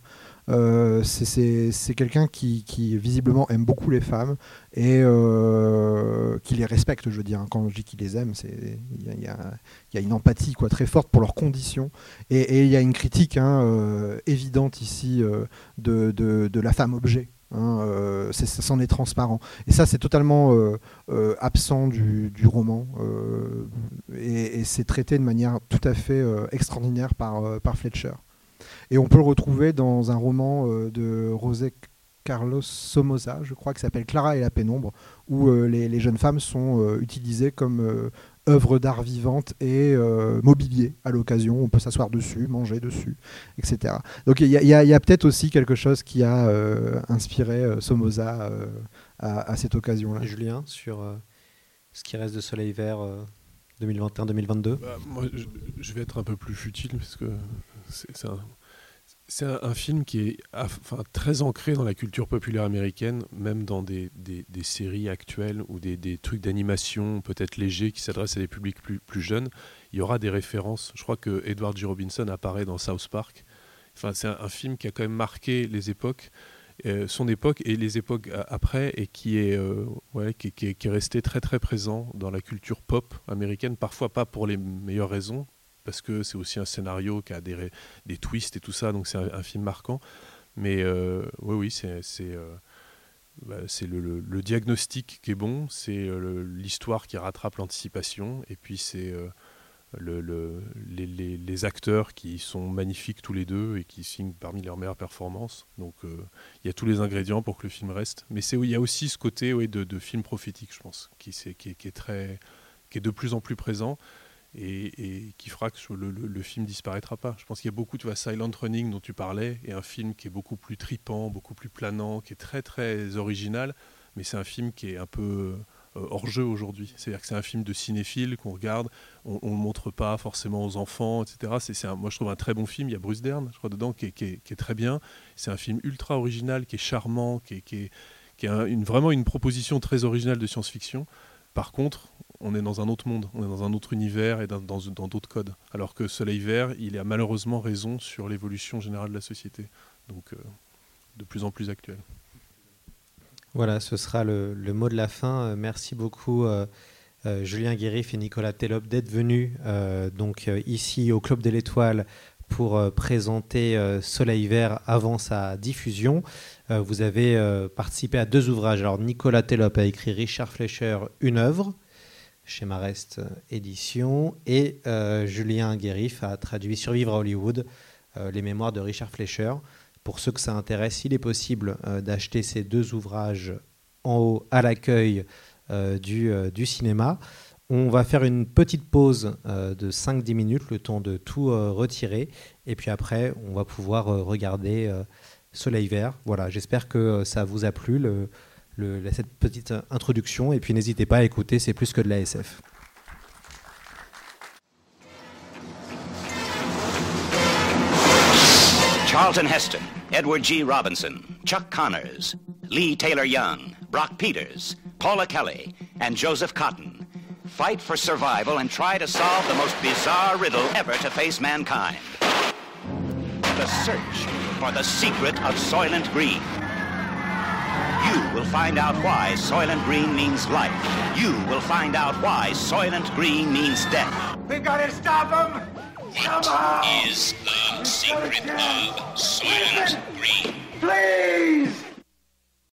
Speaker 4: Euh, c'est quelqu'un qui, visiblement aime beaucoup les femmes et euh, qui les respecte, je veux dire. Quand je dis qu'il les aime, il y, a une empathie très forte pour leurs conditions. Et il y a une critique hein, euh, évidente ici de, la femme objet. Hein, ça s'en est transparent. Et ça, c'est totalement absent du, roman. et, c'est traité de manière tout à fait extraordinaire par Fletcher. Et on peut le retrouver dans un roman de Rosé Carlos Somoza, je crois, qui s'appelle Clara et la pénombre, où euh, les, les jeunes femmes sont euh, utilisées comme euh, œuvres d'art vivante et euh, mobilier à l'occasion. On peut s'asseoir dessus, manger dessus, etc. Donc il y a, il y a- il y a peut-être aussi quelque chose qui a euh, inspiré euh, Somoza euh, à, à cette occasion-là.
Speaker 5: Julien, sur euh, ce qui reste de Soleil Vert euh, 2021-2022
Speaker 8: Bah, moi, je, je vais être un peu plus futile parce que c'est un, film qui est très ancré dans la culture populaire américaine, même dans des, séries actuelles ou des, trucs d'animation peut-être légers qui s'adressent à des publics plus, jeunes. Il y aura des références. Je crois que Edward G. Robinson apparaît dans South Park. Enfin, c'est un, film qui a quand même marqué les époques. euh, son époque et les époques après et qui est, euh, qui est- qui est resté très très présent dans la culture pop américaine, parfois pas pour les meilleures raisons, parce que c'est aussi un scénario qui a des, twists et tout ça, donc c'est un, film marquant. Mais euh, oui, oui, c'est euh, bah, le, diagnostic qui est bon, c'est euh, l'histoire qui rattrape l'anticipation, et puis c'est le- le- les, acteurs qui sont magnifiques tous les deux et qui signent parmi leurs meilleures performances. Donc il y a tous les ingrédients pour que le film reste. Mais il y a aussi ce côté de, film prophétique, je pense, qui est très, qui est de plus en plus présent et, qui fera que le, le- le film disparaîtra pas. Je pense qu'il y a beaucoup, tu vois, Silent Running dont tu parlais, et un film qui est beaucoup plus tripant, beaucoup plus planant, qui est très très original, mais c'est un film qui est un peu euh, hors jeu aujourd'hui. C'est-à-dire que c'est un film de cinéphile qu'on regarde, on ne le montre pas forcément aux enfants, etc. Moi je trouve un très bon film, il y a Bruce Dern, je crois, dedans, qui est, très bien. C'est un film ultra original, qui est charmant, qui est, vraiment une proposition très originale de science-fiction. Par contre, on est dans un autre monde, on est dans un autre univers et dans, d'autres codes. Alors que Soleil Vert, il a malheureusement raison sur l'évolution générale de la société. Donc, euh, de plus en plus actuel.
Speaker 5: Voilà, ce sera le, mot de la fin. Euh, merci beaucoup, euh, Julien Guérif et Nicolas Tellop, d'être venus donc, ici au Club de l'Étoile pour présenter Soleil Vert avant sa diffusion. Vous avez participé à deux ouvrages. Alors, Nicolas Tellop a écrit Richard Fleischer, une œuvre chez Marest Édition, et euh, Julien Guérif a traduit Survivre à Hollywood, euh, les mémoires de Richard Fleischer. Pour ceux que ça intéresse, il est possible euh, d'acheter ces deux ouvrages en haut à l'accueil euh, du, euh, du cinéma. On va faire une petite pause euh, de 5-10 minutes, le temps de tout euh, retirer. Et puis après, on va pouvoir euh, regarder euh, Soleil Vert. Voilà, j'espère que euh, ça vous a plu, cette petite introduction. Et puis n'hésitez pas à écouter, c'est plus que de la SF.
Speaker 6: Charlton Heston, Edward G. Robinson, Chuck Connors, Lee Taylor Young, Brock Peters, Paula Kelly, and Joseph Cotton fight for survival and try to solve the most bizarre riddle ever to face mankind. The search for the secret of Soylent Green. You will find out why Soylent Green means life. You will find out why Soylent Green means death.
Speaker 7: We've gotta stop him!
Speaker 6: What is the secret of Soylent Green?
Speaker 7: Please!